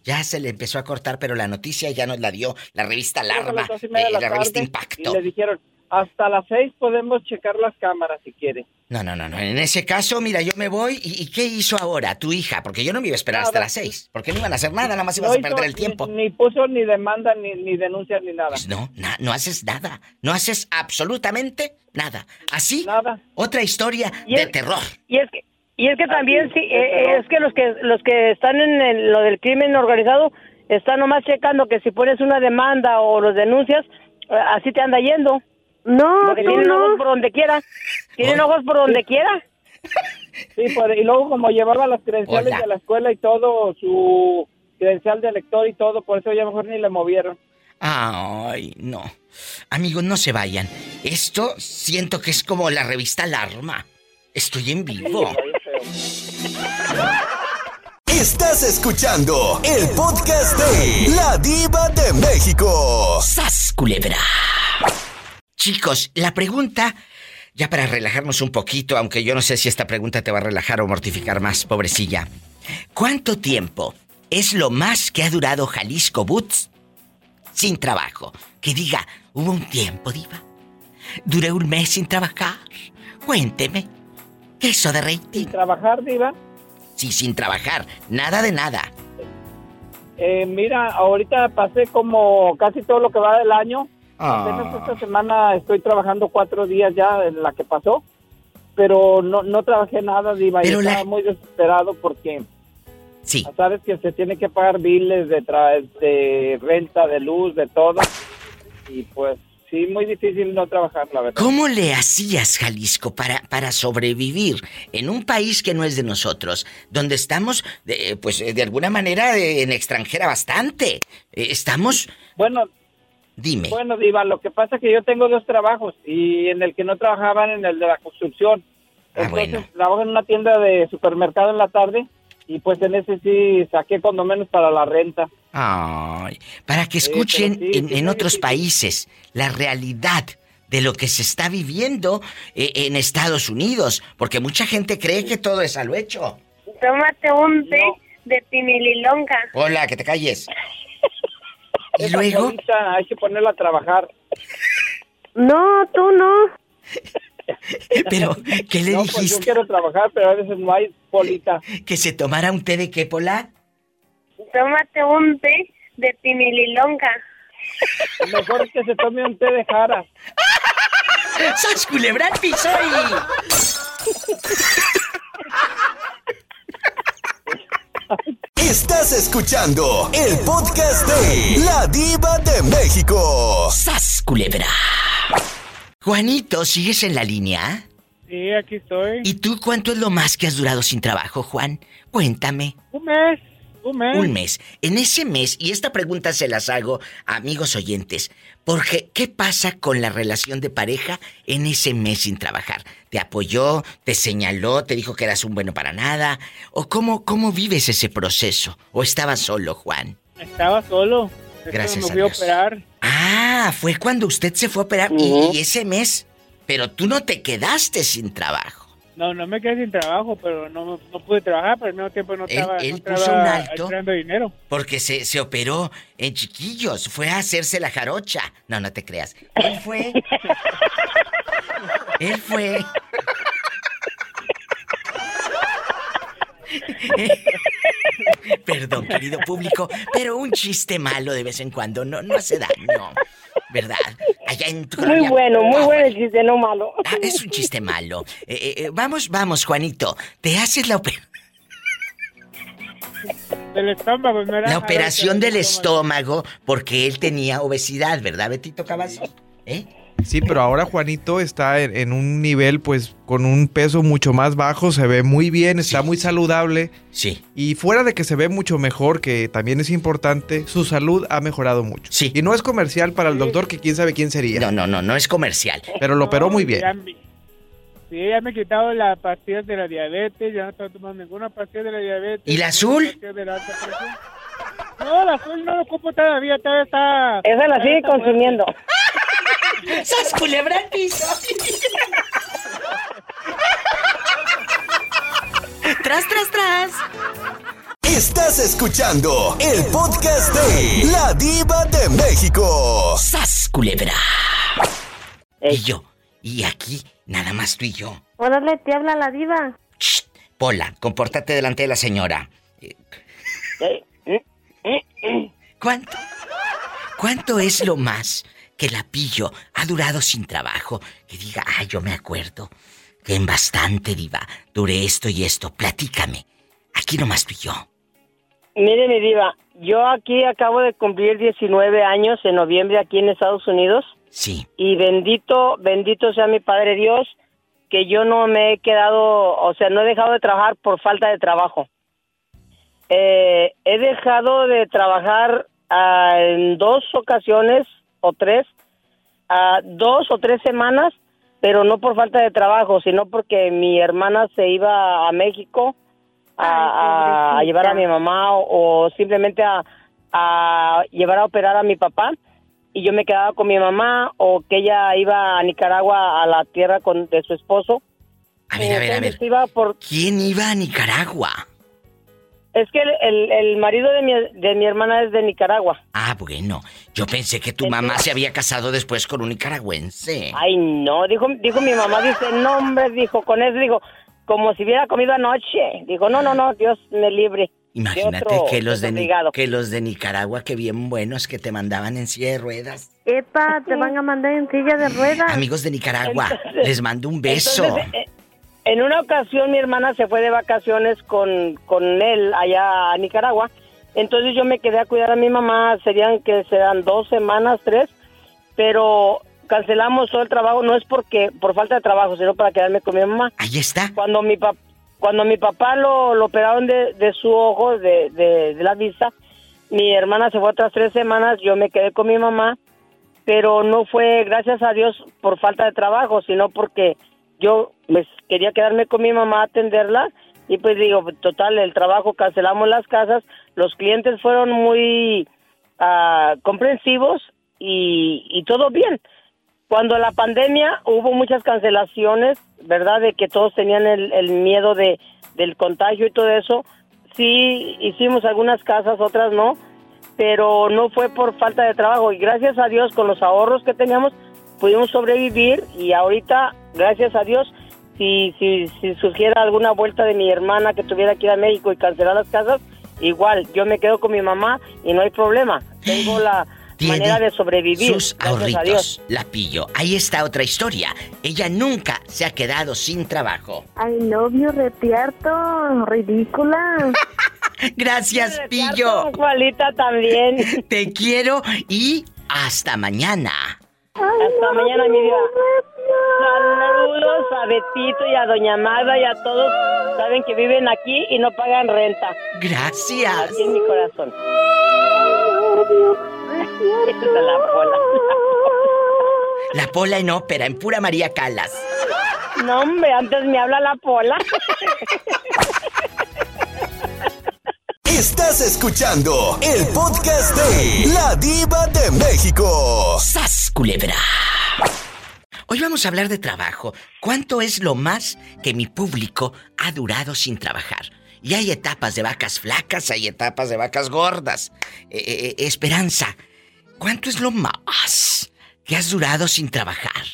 Ya se le empezó a cortar, pero la noticia ya nos la dio la revista Alarma, de eh, la, revista tarde, Impacto. Y le dijeron, hasta las seis podemos checar las cámaras si quiere. No, no, no, no. En ese caso, mira, yo me voy. ¿Y, y qué hizo ahora tu hija? Porque yo no me iba a esperar hasta Nada. las seis. Porque no iban a hacer nada, nada más ibas No a hizo perder el tiempo. Ni, puso ni demanda ni, ni denuncia ni nada. Pues no, na- no haces nada. No haces absolutamente nada. Así, otra historia de terror. Y es que, y es que también sí, eh, es que los que los que están en el- lo del crimen organizado están nomás checando que si pones una demanda o los denuncias, eh, así te anda yendo. No, Porque tú tienen no. ojos por donde quiera. Tienen ojos por donde quiera. Sí, pues, y luego como llevaba las credenciales Hola. de la escuela y todo, su credencial de lector y todo, por eso ya mejor ni le movieron. Ay, no. Amigos, no se vayan. Esto siento que es como la revista Alarma. Estoy en vivo. Estás escuchando el podcast de La Diva de México. ¡Sas, culebra! Chicos, la pregunta, ya para relajarnos un poquito, aunque yo no sé si esta pregunta te va a relajar o mortificar más, pobrecilla. ¿Cuánto tiempo es lo más que ha durado Jalisco Boots sin trabajo? Que diga, hubo un tiempo, diva. Duré un mes sin trabajar. Cuénteme. ¿Qué es eso de rating? ¿Sin trabajar, diva? Sí, sin trabajar. Nada de nada. Eh, mira, ahorita pasé como casi todo lo que va del año. Ah. Apenas esta semana estoy trabajando cuatro días ya en la que pasó, pero no, no trabajé nada, Diva, Pero y la- estaba muy desesperado porque sí. sabes que se tiene que pagar biles de, tra- de renta, de luz, de todo, y pues sí, muy difícil no trabajar, la verdad. ¿Cómo le hacías, Jalisco, para, para sobrevivir en un país que no es de nosotros, donde estamos, de, pues, de alguna manera eh, en extranjera bastante? Eh, Estamos... Bueno... Dime. Bueno, Diva, lo que pasa es que yo tengo dos trabajos y en el que no trabajaban en el de la construcción. Ah, Entonces trabajo en una tienda de supermercado en la tarde y pues en ese sí saqué cuando menos para la renta. Ay, para que escuchen sí, en, sí, en otros países la realidad de lo que se está viviendo eh, en Estados Unidos, porque mucha gente cree que todo es a lo hecho. Tómate un té de timililonga. Hola, que te calles. ¿Y Esa luego? solita hay que ponerla a trabajar. No, tú no. Pero, ¿qué le No, pues yo dijiste? quiero trabajar, pero a veces no hay polita. ¿Que se tomara un té de qué, Pola? Tómate un té de timililonga. Mejor es que se tome un té de jara. ¡Sas culebra al piso Estás escuchando el podcast de La Diva de México. ¡Sas culebra! Juanito, ¿sigues en la línea? Sí, aquí estoy. ¿Y tú cuánto es lo más que has durado sin trabajo, Juan? Cuéntame. Un mes, un mes. Un mes. En ese mes, y esta pregunta se las hago a amigos oyentes, porque ¿qué pasa con la relación de pareja en ese mes sin trabajar? ¿Te apoyó? ¿Te señaló? ¿Te dijo que eras un bueno para nada? ¿O cómo, cómo vives ese proceso? ¿O estabas solo, Juan? Estaba solo. Gracias Me a fui a Dios. operar. Ah, fue cuando usted se fue a operar y- ese mes, pero tú no te quedaste sin trabajo. No, no me quedé sin trabajo, pero no, no pude trabajar, pero al mismo tiempo no Él- estaba, él no puso un alto. dinero. Porque se, se operó en chiquillos, fue a hacerse la jarocha. No, no te creas. Él fue. Él fue. Perdón, querido público, pero un chiste malo de vez en cuando no, no hace daño. ¿Verdad? Allá en tu Muy bueno, muy bueno el chiste, no malo. Ah, es un chiste malo. Eh, eh, eh, vamos, vamos, Juanito. Te haces la, ope- Del estómago, no era la operación del del estómago porque él tenía obesidad, ¿verdad, Betito Cavazos? ¿Eh? Sí, pero ahora Juanito está en, en un nivel, pues, con un peso mucho más bajo, se ve muy bien, está muy saludable. Sí. Y fuera de que se ve mucho mejor, que también es importante, su salud ha mejorado mucho. Sí. Y no es comercial para el doctor, que quién sabe quién sería. No, no, no, no es comercial. Pero lo operó muy bien. Ya me- Sí, ya me he quitado las pastillas de la diabetes, ya no estoy tomando ninguna pastilla de la diabetes. ¿Y la azul? pastilla de la alta presión. No, la azul no lo ocupo todavía, todavía está... Esa la sigue consumiendo. ¡Sas culebra al piso! ¡Tras, tras, tras! Estás escuchando el podcast de La Diva de México. ¡Sas culebra! Y yo. Y aquí, nada más tú y yo. Órale, te habla la diva. Pola, compórtate delante de la señora. ¿Cuánto? ¿Cuánto es lo más que la pillo ha durado sin trabajo? Que diga, ay, yo me acuerdo que en bastante, diva, duré esto y esto. Platícame. Aquí nomás pillo. Mire, mi diva, yo aquí acabo de cumplir 19 años en noviembre aquí en Estados Unidos. Sí. Y bendito, bendito sea mi Padre Dios, que yo no me he quedado, o sea, no he dejado de trabajar por falta de trabajo. Eh, he dejado de trabajar ah, en dos ocasiones o tres, ah, dos o tres semanas, pero no por falta de trabajo, sino porque mi hermana se iba a México a, a- a llevar a mi mamá o, o simplemente a, a llevar a operar a mi papá y yo me quedaba con mi mamá o que ella iba a Nicaragua a la tierra con de su esposo. A ver, a ver, a ver. Iba por ¿Quién iba a Nicaragua? Es que el, el, el marido de mi, de mi hermana es de Nicaragua. Ah, bueno. Yo pensé que tu mamá se había casado después con un nicaragüense. Ay, no, dijo, dijo mi mamá, dice, no, hombre, dijo, con eso, dijo, como si hubiera comido anoche. Dijo, no, no, no, Dios me libre. Imagínate otro que los de que los de Nicaragua, que bien buenos, que te mandaban en silla de ruedas. Epa, te van a mandar en silla de ruedas. Amigos de Nicaragua, Entonces- les mando un beso. Entonces, eh, en una ocasión mi hermana se fue de vacaciones con, con él allá a Nicaragua. Entonces yo me quedé a cuidar a mi mamá, serían que serán dos semanas, tres, pero cancelamos todo el trabajo, no es porque por falta de trabajo, sino para quedarme con mi mamá. Ahí está. Cuando mi papá cuando mi papá lo, lo operaron de, de su ojo, de, de, de la vista, mi hermana se fue otras tres semanas, yo me quedé con mi mamá, pero no fue, gracias a Dios, por falta de trabajo, sino porque yo pues, quería quedarme con mi mamá a atenderla y pues digo, total, el trabajo, cancelamos las casas, los clientes fueron muy ah, comprensivos y, y todo bien. Cuando la pandemia hubo muchas cancelaciones, ¿verdad? De que todos tenían el, el miedo de, del contagio y todo eso. Sí, hicimos algunas casas, otras no, pero no fue por falta de trabajo. Y gracias a Dios, con los ahorros que teníamos, pudimos sobrevivir. Y ahorita, gracias a Dios, si, si, si surgiera alguna vuelta de mi hermana que tuviera que ir a México y cancelar las casas, igual, yo me quedo con mi mamá y no hay problema. Tengo la manera de sobrevivir. Sus gracias a Dios. ahorritos. La pillo. Ahí está otra historia. Ella nunca se ha quedado sin trabajo. Ay, novio retierto, ridícula. Gracias, pillo. Juanita también. Te quiero y hasta mañana. Hasta mañana, mi vida. Saludos a Betito y a Doña Magda y a todos. Saben que viven aquí y no pagan renta. Gracias. Aquí en mi corazón. Esta es la bola. La pola en ópera, en pura María Calas. No, hombre, antes me habla la pola. Estás escuchando el podcast de La Diva de México. ¡Sas, culebra! Hoy vamos a hablar de trabajo. ¿Cuánto es lo más que mi público ha durado sin trabajar? Y hay etapas de vacas flacas, hay etapas de vacas gordas. Eh, eh, eh, Esperanza, ¿cuánto es lo más que has durado sin trabajar?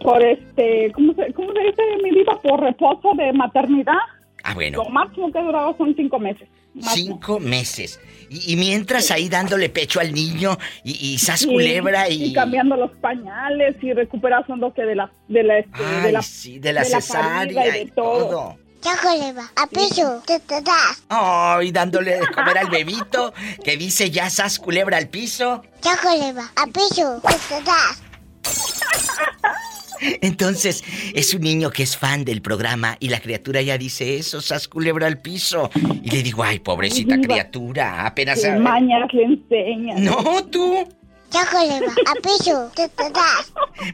Por este, ¿cómo se, cómo se dice mi diva? Por reposo de maternidad. Ah, bueno. Lo máximo que he durado son cinco meses. Cinco meses. Y, y mientras ahí dándole pecho al niño y, y sas culebra y... cambiando los pañales y recuperación de la de la, este, de la, sí, de la de la cesárea barriga y y de todo. todo. Ya culebra, a piso, te te das. Ay, dándole de comer al bebito que dice ya sas culebra al piso. Ya culebra, a piso, te te das. Entonces, es un niño que es fan del programa y la criatura ya dice eso, sas culebra al piso. Y le digo, ay, pobrecita Diva, criatura, apenas ¿Qué mañas le enseñan? No, tú.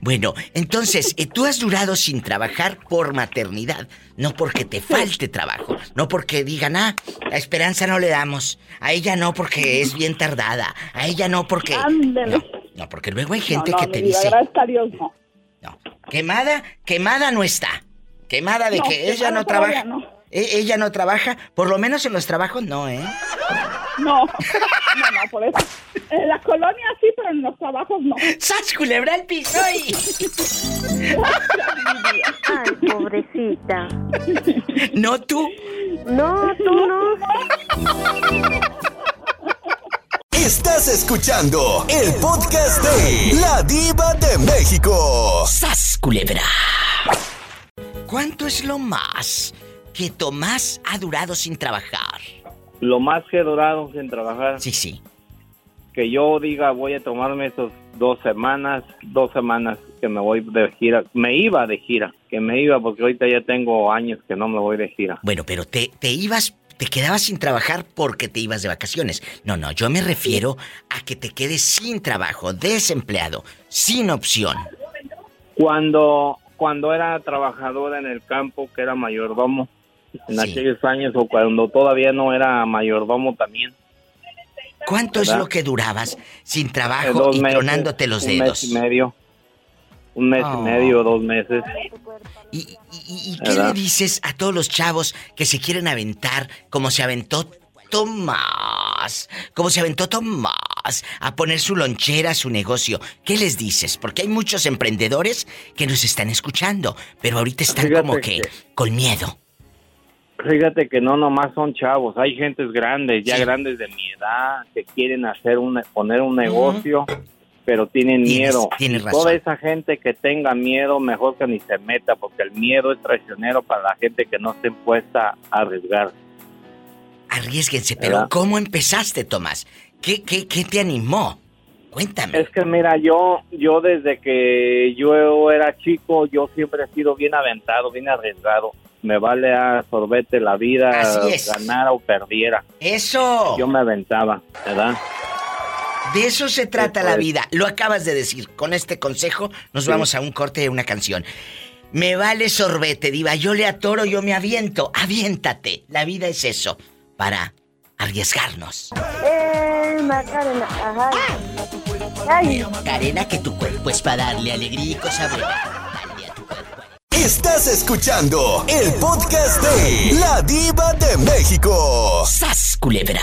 Bueno, entonces, eh, tú has durado sin trabajar por maternidad, no porque te falte trabajo, no porque digan, ah, a Esperanza no le damos, a ella no porque es bien tardada, a ella no porque... Ándele. No, no, porque luego hay gente no, no, que te dice, Gracias a Dios, no. Quemada, quemada no está, quemada de No, que ella no trabaja, E- ella no trabaja, por lo menos en los trabajos no, ¿eh? No, no, no, por eso. En la colonia sí, pero en los trabajos no. ¡Sas, culebra al piso y... Ay, pobrecita. ¿No tú? No, tú no. Estás escuchando el podcast de La Diva de México. ¡Sas, culebra! ¿Cuánto es lo más que Tomás ha durado sin trabajar? Lo más que he durado sin trabajar. Sí, sí. Que yo diga, voy a tomarme esas dos semanas, dos semanas que me voy de gira. Me iba de gira, que me iba porque ahorita ya tengo años que no me voy de gira. Bueno, pero te, te ibas, te quedabas sin trabajar porque te ibas de vacaciones. No, no, yo me refiero a que te quedes sin trabajo, desempleado, sin opción. Cuando, cuando era trabajador en el campo, que era mayordomo, en aquellos años o cuando todavía no era mayordomo también. ¿Cuánto es lo que durabas sin Eh, trabajo y meses, tronándote los un dedos? mes y medio. Un mes Oh. y medio, dos meses. ¿Y, y qué ¿Verdad? le dices a todos los chavos que se quieren aventar como se aventó Tomás? Como se aventó Tomás a poner su lonchera, su negocio. ¿Qué les dices? Porque hay muchos emprendedores que nos están escuchando, pero ahorita están Fíjate como que que- con miedo. Fíjate que no nomás son chavos, hay gentes grandes, ya grandes de mi edad, que quieren hacer un, poner un negocio, pero tienen Tienes- miedo. tienes razón. Toda esa gente que tenga miedo, mejor que ni se meta, porque el miedo es traicionero para la gente que no esté puesta a arriesgar. Arriesguense, pero ¿Verdad? ¿cómo empezaste, Tomás? ¿Qué, qué, qué te animó? Cuéntame. Es que mira, yo, yo desde que yo era chico, yo siempre he sido bien aventado, bien arriesgado. Me vale a sorbete la vida, ganara o perdiera. ¡Eso! Yo me aventaba, ¿verdad? De eso se trata la vida. Lo acabas de decir. Con este consejo nos Sí. vamos a un corte de una canción. Me vale sorbete, diva. Yo le atoro, yo me aviento. Aviéntate. La vida es eso. Para arriesgarnos. Eh, Macarena, ajá. Ay. Macarena, que tu cuerpo es para darle alegría y cosa buena. Estás escuchando el podcast de La Diva de México. ¡Sas, culebra!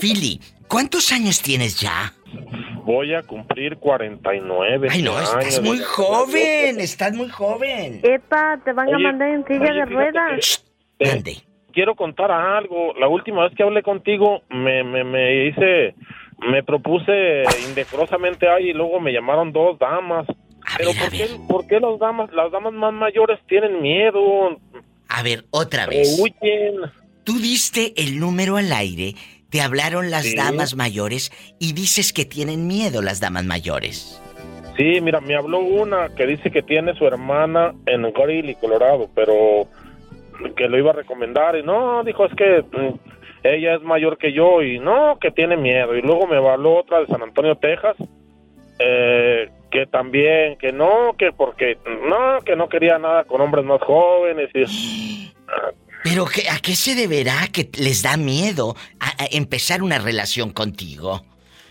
Fili, ¿cuántos años tienes ya? Voy a cumplir 49. Ay, no, estás años. muy joven. Estás muy joven. Epa, te van a mandar en silla oye, de ruedas. Eh, quiero contar algo. La última vez que hablé contigo, me, me, me hice, me propuse indecorosamente ahí y luego me llamaron dos damas. Pero ¿por, Qué, ¿por qué las damas, las damas más mayores tienen miedo? A ver, otra vez. Huyen. Tú diste el número al aire, te hablaron las Sí. damas mayores y dices que tienen miedo las damas mayores. Sí, mira, me habló una que dice que tiene su hermana en Greeley, Colorado, pero que lo iba a recomendar y no, dijo es que mm, ella es mayor que yo y no, que tiene miedo. Y luego me habló otra de San Antonio, Texas, eh, que también, que no, que porque, no, que no quería nada con hombres más jóvenes. Y, Pero ¿qué- ¿a qué se deberá que les da miedo a, a empezar una relación contigo?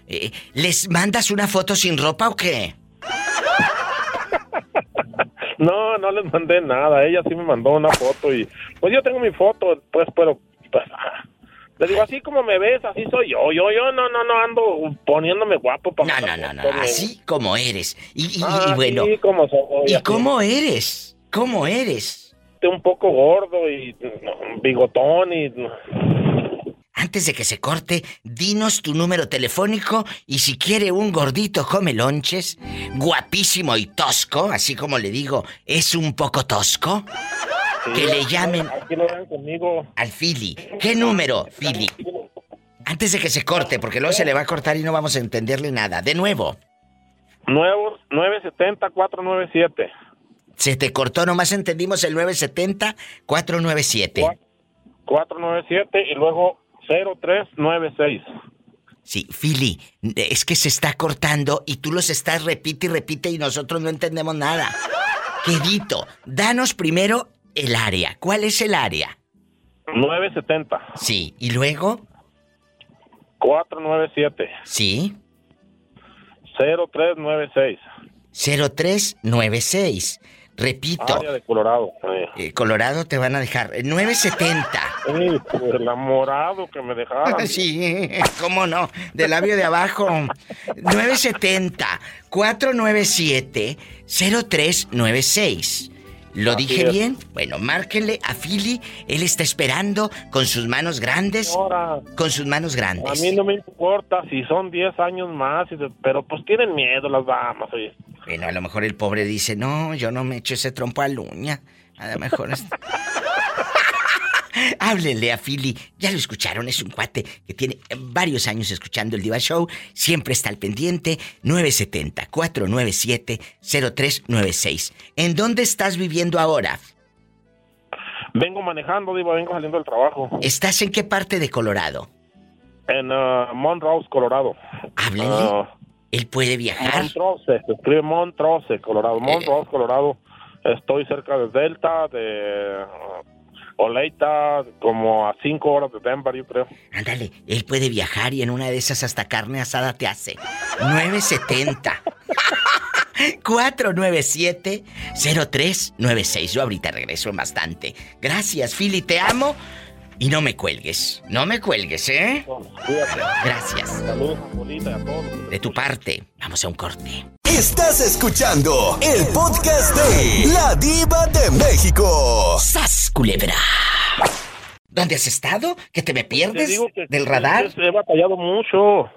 Eh, ¿Les mandas una foto sin ropa o qué? no, no les mandé nada, ella sí me mandó una foto y pues yo tengo mi foto, pues, pero pues, ah, le digo, así como me ves, así soy yo, yo, yo no, no, no ando poniéndome guapo para No, no, no, no, así como eres. Y, y- y Ah, bueno, sí, como soy, ¿y así. cómo eres? ¿Cómo eres? Un poco gordo y bigotón y Antes de que se corte, dinos tu número telefónico y si quiere un gordito come lonches, guapísimo y tosco, así como le digo, es un poco tosco, que le llamen Aquí conmigo. al Fili. ¿Qué número, Fili? Antes de que se corte, porque luego se le va a cortar y no vamos a entenderle nada. De nuevo, nuevos 970-497. Se te cortó, nomás entendimos el 970-497. 497 y luego 0396. Sí, Fili, es que se está cortando y tú los estás repite y repite y nosotros no entendemos nada. Quedito, danos primero el área. ¿Cuál es el área? 970. Sí, ¿y luego? 497. Sí. 0396. 0396. Repito. Área de Colorado. eh. Eh, Colorado te van a dejar. eh, 970. Sí, pues, el enamorado que me dejaron. Sí, cómo no, del labio de abajo. 970 497 0396. ¿Lo Así dije es. bien? Bueno, márquenle a Philly. Él está esperando con sus manos grandes. Con sus manos a grandes. mí no me importa si son 10 años más, pero pues tienen miedo las damas, oye. Bueno, a lo mejor el pobre dice, no, yo no me echo ese trompo a la uña. A lo mejor es... Háblenle a Philly. Ya lo escucharon, es un cuate que tiene varios años escuchando el Diva Show. Siempre está al pendiente. 970-497-0396. ¿En dónde estás viviendo ahora? Vengo manejando, digo, vengo saliendo del trabajo. ¿Estás en qué parte de Colorado? En uh, Montrose, Colorado. Háblenle. Ah, Él puede viajar. Montrose, se escribe Montrose, Colorado. Montrose, Colorado. Estoy cerca de Delta, de Oleita, como a 5 horas de Denver, yo creo. Ándale, él puede viajar y en una de esas hasta carne asada te hace. 970 497-0396. Yo ahorita regreso en bastante. Gracias, Philly, te amo. Y no me cuelgues. No me cuelgues, ¿eh? Gracias. De tu parte, vamos a un corte. Estás escuchando el podcast de La Diva de México. ¡Sas, culebra! ¿Dónde has estado? ¿Que te me Te pierdes digo que- del radar? He batallado mucho.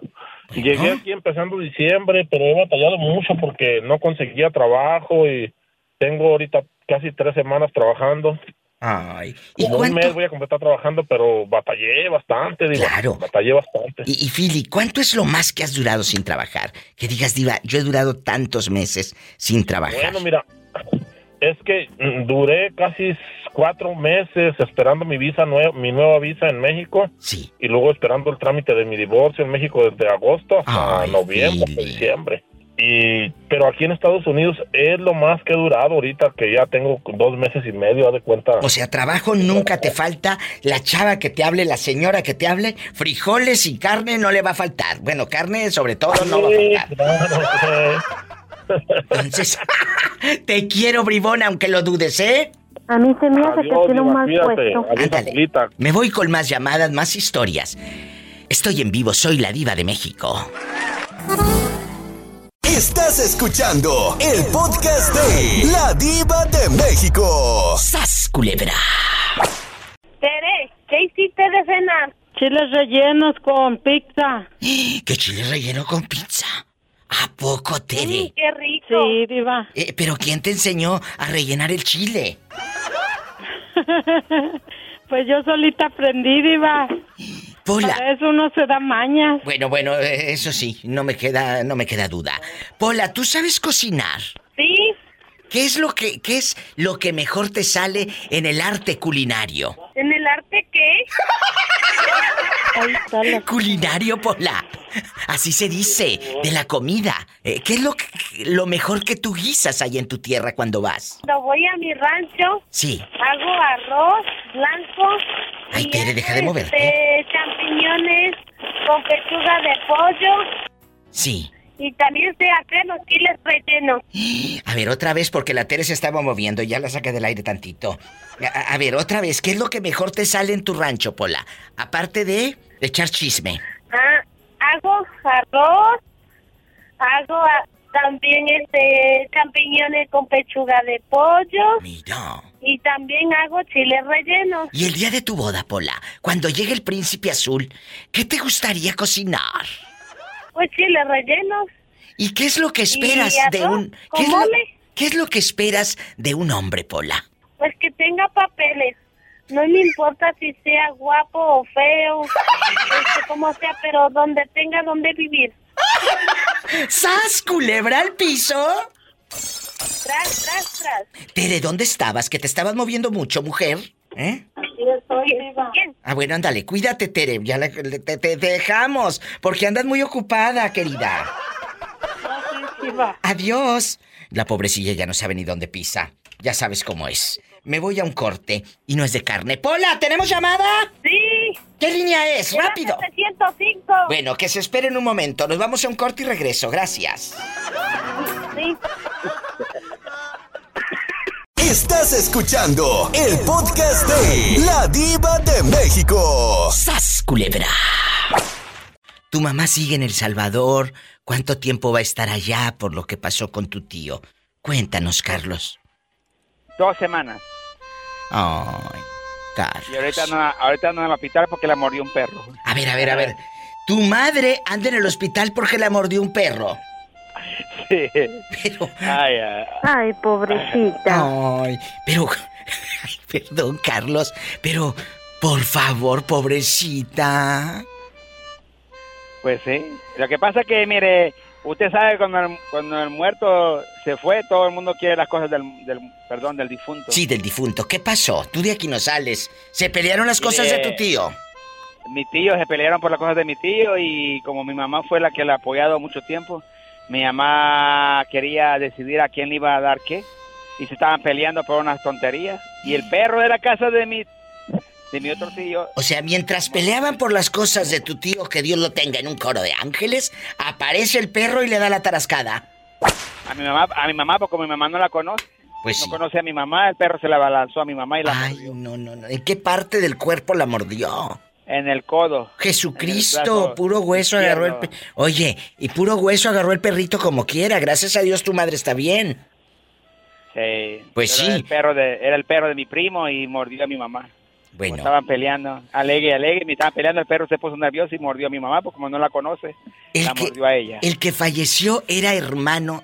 Llegué aquí empezando diciembre, pero he batallado mucho porque no conseguía trabajo y tengo ahorita casi tres semanas trabajando. Ay, ¿y Como un cuánto? mes voy a completar trabajando, pero batallé bastante, digo. Claro. Batallé bastante. Y, y Philly, ¿cuánto es lo más que has durado sin trabajar? Que digas, Diva, yo he durado tantos meses sin trabajar. Bueno, mira, es que mm, duré casi cuatro meses esperando mi visa nue- mi nueva visa en México. Sí. Y luego esperando el trámite de mi divorcio en México desde agosto hasta Ay, noviembre, hasta diciembre. Y pero aquí en Estados Unidos es lo más que he durado ahorita que ya tengo dos meses y medio, haz de cuenta. O sea, trabajo nunca te falta, la chava que te hable, la señora que te hable, frijoles y carne no le va a faltar. Bueno, carne sobre todo no va a faltar. Entonces, te quiero, bribón, aunque lo dudes, ¿eh? A mí se me hace que Adiós, tiene un mal puesto. Ándale. Me voy con más llamadas, más historias. Estoy en vivo, soy la diva de México. Estás escuchando el podcast de La Diva de México. ¡Sas, culebra! Tere, ¿qué hiciste de cenar? Chiles rellenos con pizza. ¿Qué chile relleno con pizza? ¿A poco, Tere? Qué rico. Sí, diva. Eh, ¿Pero quién te enseñó a rellenar el chile? Pues yo solita aprendí, diva. Pola. Para eso uno se da mañas. Bueno, bueno, eh, eso sí, no me queda, no me queda duda. Pola, ¿tú sabes cocinar? ¿Qué es lo que, qué es lo que mejor te sale en el arte culinario? ¿En el arte qué? Culinario, Pola. Así se dice, de la comida. Eh, ¿Qué es lo, que- lo mejor que tú guisas ahí en tu tierra cuando vas? Cuando voy a mi rancho, Sí. hago arroz blanco. Ay, y Tere, deja de moverte. este, champiñones con pechuga de pollo. Sí. Y también sé hacer los chiles rellenos. A ver, otra vez, porque la Tere se estaba moviendo, ya la saqué del aire tantito. A, a ver, otra vez, ¿qué es lo que mejor te sale en tu rancho, Pola? Aparte de echar chisme. Ah, hago arroz, hago ah, también este champiñones con pechuga de pollo. Mira. Y también hago chiles rellenos. Y el día de tu boda, Pola, cuando llegue el príncipe azul, ¿qué te gustaría cocinar? Pues chiles rellenos. ¿Y qué es lo que esperas Y de un... ¿qué es, lo, qué es lo que esperas de un hombre, Pola? Pues que tenga papeles. No me importa si sea guapo o feo, este, como sea, pero donde tenga donde vivir. ¡Sas, culebra al piso! Tras, tras, tras. Tere, ¿dónde estabas? Que te estabas moviendo mucho, mujer. ¿Eh? Aquí estoy. Ah, bueno, ándale, cuídate, Tere. Ya la- te dejamos, porque andas muy ocupada, querida. Adiós. La pobrecilla ya no sabe ni dónde pisa. Ya sabes cómo es. Me voy a un corte y no es de carne. ¡Pola! ¿Tenemos llamada? Sí. ¿Qué línea es? ¡Rápido! 705. Bueno, que se esperen un momento. Nos vamos a un corte y regreso. Gracias. Sí. Estás escuchando el podcast de La Diva de México. ¡Sas, culebra! Tu mamá sigue en El Salvador. ¿Cuánto tiempo va a estar allá por lo que pasó con tu tío? Cuéntanos, Carlos. Dos semanas. Ay, Carlos. Y ahorita no, ahorita no en el hospital porque la mordió un perro. A ver, a ver, a ver. Tu madre anda en el hospital porque la mordió un perro. Sí. Pero. Ay, ay. Ay, pobrecita. Ay, pero. Ay, perdón, Carlos. Pero, por favor, pobrecita. Pues sí. Lo que pasa es que, mire, usted sabe cuando el, cuando el muerto se fue, todo el mundo quiere las cosas del, del perdón, del difunto. Sí, del difunto. ¿Qué pasó? Tú de aquí no sales. ¿Se pelearon las cosas de tu tío? Mi tío se pelearon por las cosas de mi tío y como mi mamá fue la que la ha apoyado mucho tiempo, mi mamá quería decidir a quién le iba a dar qué y se estaban peleando por unas tonterías y el perro de la casa de mi de mi otro tío O sea, mientras peleaban por las cosas de tu tío, que Dios lo tenga en un coro de ángeles, aparece el perro y le da la tarascada. a mi mamá a mi mamá porque mi mamá no la conoce Pues no sí. conoce a mi mamá el perro se la balanzó a mi mamá y la Ay, no, no, no. ¿En qué parte del cuerpo la mordió? En el codo Jesucristo, el puro hueso agarró el... Oye, y puro hueso agarró el perrito como quiera. Gracias a Dios tu madre está bien. Sí. Pues Era sí. El perro de, era el perro de mi primo y mordió a mi mamá. Bueno. Estaban peleando, alegue, alegue, me estaban peleando, el perro se puso nervioso y mordió a mi mamá, porque como no la conoce, la mordió a ella. El que falleció era hermano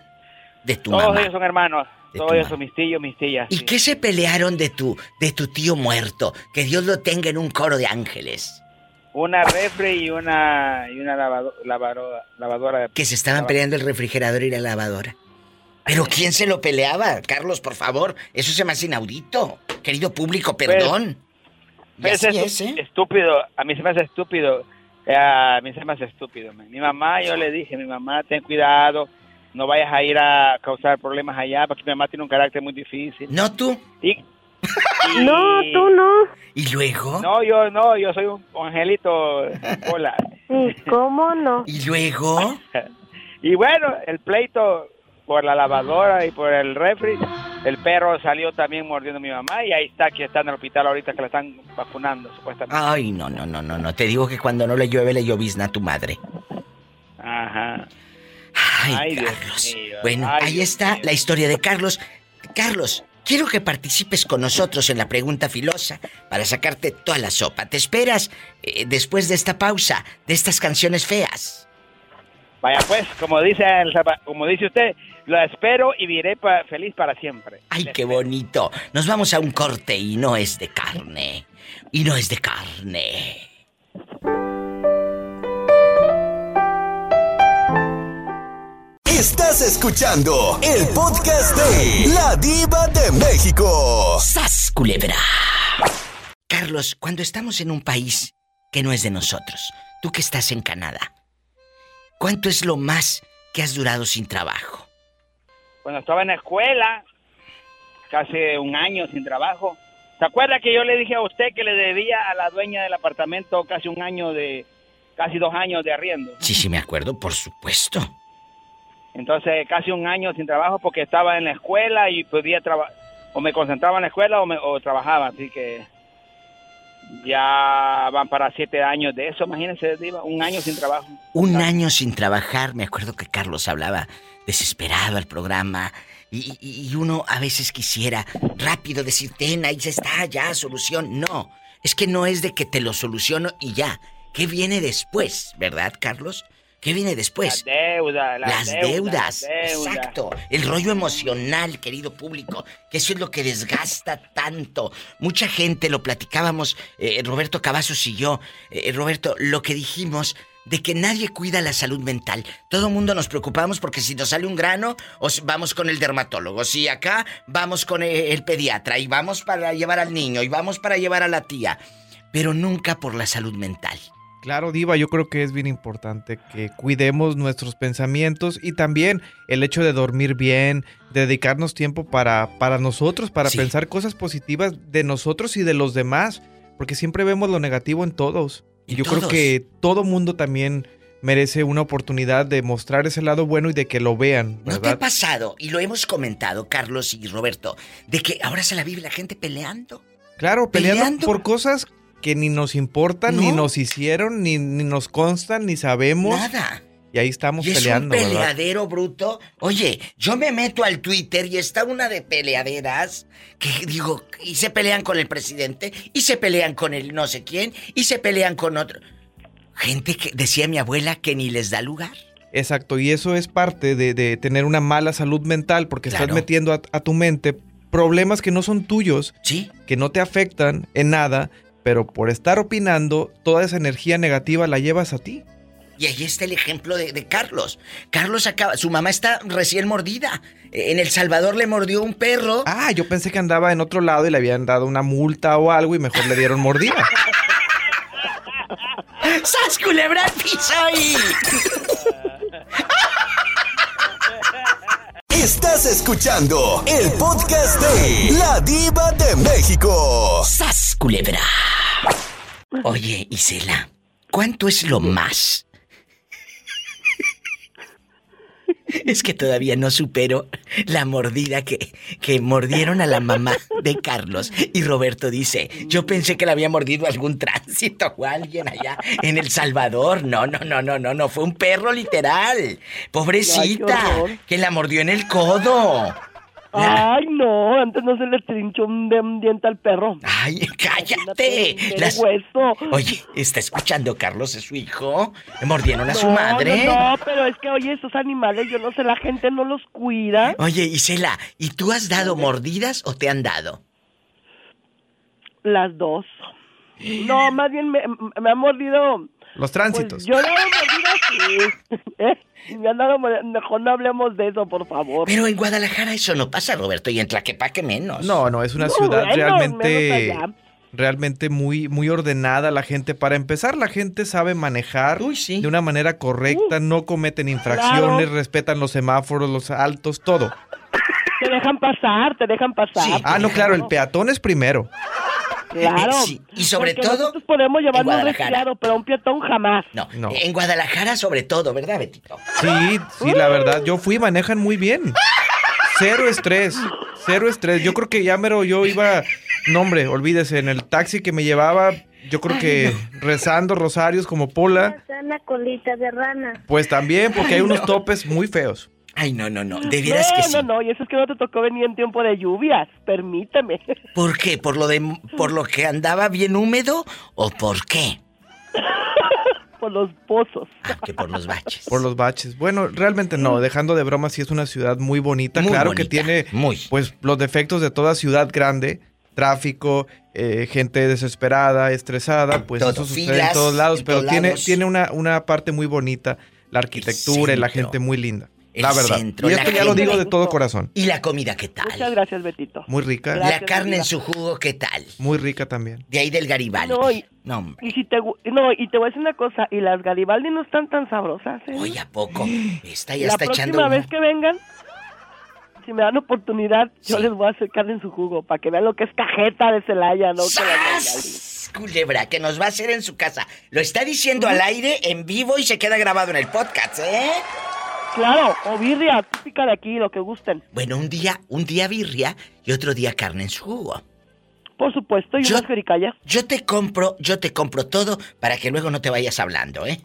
de tu Todos mamá. ellos son hermanos, Ellos son mis tíos, mis tías. ¿Y qué se pelearon de tu, de tu tío muerto? Que Dios lo tenga en un coro de ángeles. Una refri y una, y una lavado- lavaro- lavadora. de- Que se estaban lava- peleando el refrigerador y la lavadora. Pero ¿quién se lo peleaba? Carlos, por favor. Eso se me hace inaudito. Querido público, perdón. Y Pues así es es, ¿eh? estúpido, a mí se me hace estúpido, eh, a mí se me hace estúpido. man. Mi mamá, yo le dije, mi mamá, ten cuidado, no vayas a ir a causar problemas allá, porque mi mamá tiene un carácter muy difícil. ¿No tú? Y, y- No, tú no. ¿Y luego? No, yo no, yo soy un angelito, hola. ¿Y cómo no? ¿Y luego? Y bueno, el pleito por la lavadora y por el refri, el perro salió también mordiendo a mi mamá y ahí está, que está en el hospital ahorita que la están vacunando, supuestamente. Ay, no, no, no, no, no. Te digo que cuando no le llueve, le llovizna a tu madre. Ajá. Ay, Carlos. mío, Bueno, ay, ahí está la historia de Carlos. Carlos, quiero que participes con nosotros en la pregunta filosa para sacarte toda la sopa. ¿Te esperas eh, después de esta pausa, de estas canciones feas? Vaya pues, como dice, el como dice usted, lo espero y viré pa- feliz para siempre. Ay, qué bonito. Nos vamos a un corte y no es de carne. Y no es de carne. Estás escuchando el podcast de La Diva de México. ¡Sas, culebra! Carlos, cuando estamos en un país que no es de nosotros, tú que estás en Canadá, ¿cuánto es lo más que has durado sin trabajo? Cuando estaba en la escuela, casi un año sin trabajo. ¿Se acuerda que yo le dije a usted que le debía a la dueña del apartamento casi un año de, casi dos años de arriendo? Sí, sí, me acuerdo, por supuesto. Entonces, casi un año sin trabajo porque estaba en la escuela y podía trabajar, o me concentraba en la escuela o, me, o trabajaba, así que ya van para siete años de eso, imagínense, un año sin trabajo. Un año sin trabajar, me acuerdo que Carlos hablaba desesperado al programa y, y- uno a veces quisiera rápido decir, ten, ahí está, ya, solución. No, es que no es de que te lo soluciono y ya. ¿Qué viene después, verdad, Carlos? ¿Qué viene después? Las deudas, las, Las deudas, deudas, las deudas. exacto. El rollo emocional, querido público, que eso es lo que desgasta tanto. Mucha gente, lo platicábamos, eh, Roberto Cavazos y yo, eh, Roberto, lo que dijimos de que nadie cuida la salud mental. Todo mundo nos preocupamos porque si nos sale un grano, os vamos con el dermatólogo. Si acá vamos con el, el pediatra y vamos para llevar al niño y vamos para llevar a la tía, pero nunca por la salud mental. Claro, Diva, yo creo que es bien importante que cuidemos nuestros pensamientos y también el hecho de dormir bien, de dedicarnos tiempo para, para nosotros, para Sí. pensar cosas positivas de nosotros y de los demás, porque siempre vemos lo negativo en todos. Y yo todos. creo que todo mundo también merece una oportunidad de mostrar ese lado bueno y de que lo vean, ¿No te ha pasado? Y lo hemos comentado, Carlos y Roberto, de que ahora se la vive la gente peleando. Claro, peleando, Peleando. por cosas que ni nos importan, ni No. nos hicieron, ni, ni nos constan, ni sabemos. Nada. Y ahí estamos Y es peleando, un ¿verdad? peleadero bruto. Oye, yo me meto al Twitter y está una de peleaderas que digo, y se pelean con el presidente, y se pelean con el no sé quién, y se pelean con otro. Gente que decía mi abuela que ni les da lugar. Exacto, y eso es parte de, de tener una mala salud mental porque Claro. estás metiendo a, a tu mente problemas que no son tuyos, ¿Sí? que no te afectan en nada, pero por estar opinando, toda esa energía negativa la llevas a ti. Y ahí está el ejemplo de, de Carlos. Carlos acaba, su mamá está recién mordida. En El Salvador le mordió un perro. Ah, yo pensé que andaba en otro lado y le habían dado una multa o algo y mejor le dieron mordida. ¡Sas culebra al piso y- Estás escuchando el podcast de La Diva de México. ¡Sas culebra! Oye, Isela, ¿cuánto es lo más? Es que todavía no supero la mordida que, que mordieron a la mamá de Carlos. Y Roberto dice, yo pensé que la había mordido algún tránsito o alguien allá en El Salvador. No, no, no, no, no, no, fue un perro literal. Pobrecita, Ay, que la mordió en el codo. Ay, no, antes no se le trinchó un, diente al perro. Ay, cállate. Las- hueso. Oye, ¿está escuchando Carlos? ¿Es su hijo? ¿Mordieron a su No, madre? No, no, pero es que, oye, esos animales, yo no sé, la gente no los cuida. Oye, Isela, ¿y tú has dado mordidas o te han dado? Las dos. No, más bien me, me han mordido. Los tránsitos. Pues yo no he mordido sí. ¿Eh? Mejor no hablemos de eso, por favor. Pero en Guadalajara eso no pasa, Roberto, y en Tlaquepaque menos. No, no, es una No, ciudad bueno, realmente realmente muy muy ordenada la gente. Para empezar, la gente sabe manejar de una manera correcta, no cometen infracciones, Claro. respetan los semáforos, los altos, todo. Te dejan pasar, te dejan pasar. Ah, no, claro, el peatón es primero. Claro. Sí, y sobre Porque todo Nosotros podemos en llevarnos un Guadalajara. resfriado, pero a un peatón jamás. No, en Guadalajara sobre todo, ¿verdad, Betito? Sí, sí, la verdad, yo fui, manejan muy bien. Cero estrés, cero estrés. Yo creo que ya mero yo iba, no hombre, olvídese, en el taxi que me llevaba, yo creo que rezando rosarios como Pola, Una colita de rana. pues también, porque hay unos topes muy feos. Ay, no, no, no, de no, veras que sí. no, no, y eso es que no te tocó venir en tiempo de lluvias, permíteme. ¿Por qué? ¿Por lo de por lo que andaba bien húmedo o por qué? por los pozos. Ah, que por los baches. Por los baches. Bueno, realmente no, dejando de broma, sí es una ciudad muy bonita. Muy claro que tiene pues los defectos de toda ciudad grande. Tráfico, eh, gente desesperada, estresada, pues Todo, eso sucede en filas todos lados, en pero todos tiene, lados. tiene una, una parte muy bonita, la arquitectura y la gente muy linda. El la verdad. centro, y la esto ya lo digo de todo corazón. ¿Y la comida qué tal? Muchas gracias, Betito. Muy rica. la carne en su jugo qué tal? Muy rica también. De ahí del Garibaldi. No, y, No, hombre. y si te, no, y te voy a decir una cosa, y las Garibaldi no están tan sabrosas, ¿eh? Oye, ¿a poco? Esta ya la está echando próxima humo. vez que vengan, si me dan oportunidad, yo les voy a hacer carne en su jugo, para que vean lo que es cajeta de Celaya, ¿no? Culebra, que nos va a hacer en su casa. Lo está diciendo al aire, en vivo y se queda grabado en el podcast, ¿eh? Claro, o birria, típica de aquí, lo que gusten. Bueno, un día, un día birria y otro día carne en su jugo. Por supuesto, y Yo- unas jericayas. Yo te compro, yo te compro todo para que luego no te vayas hablando, ¿eh?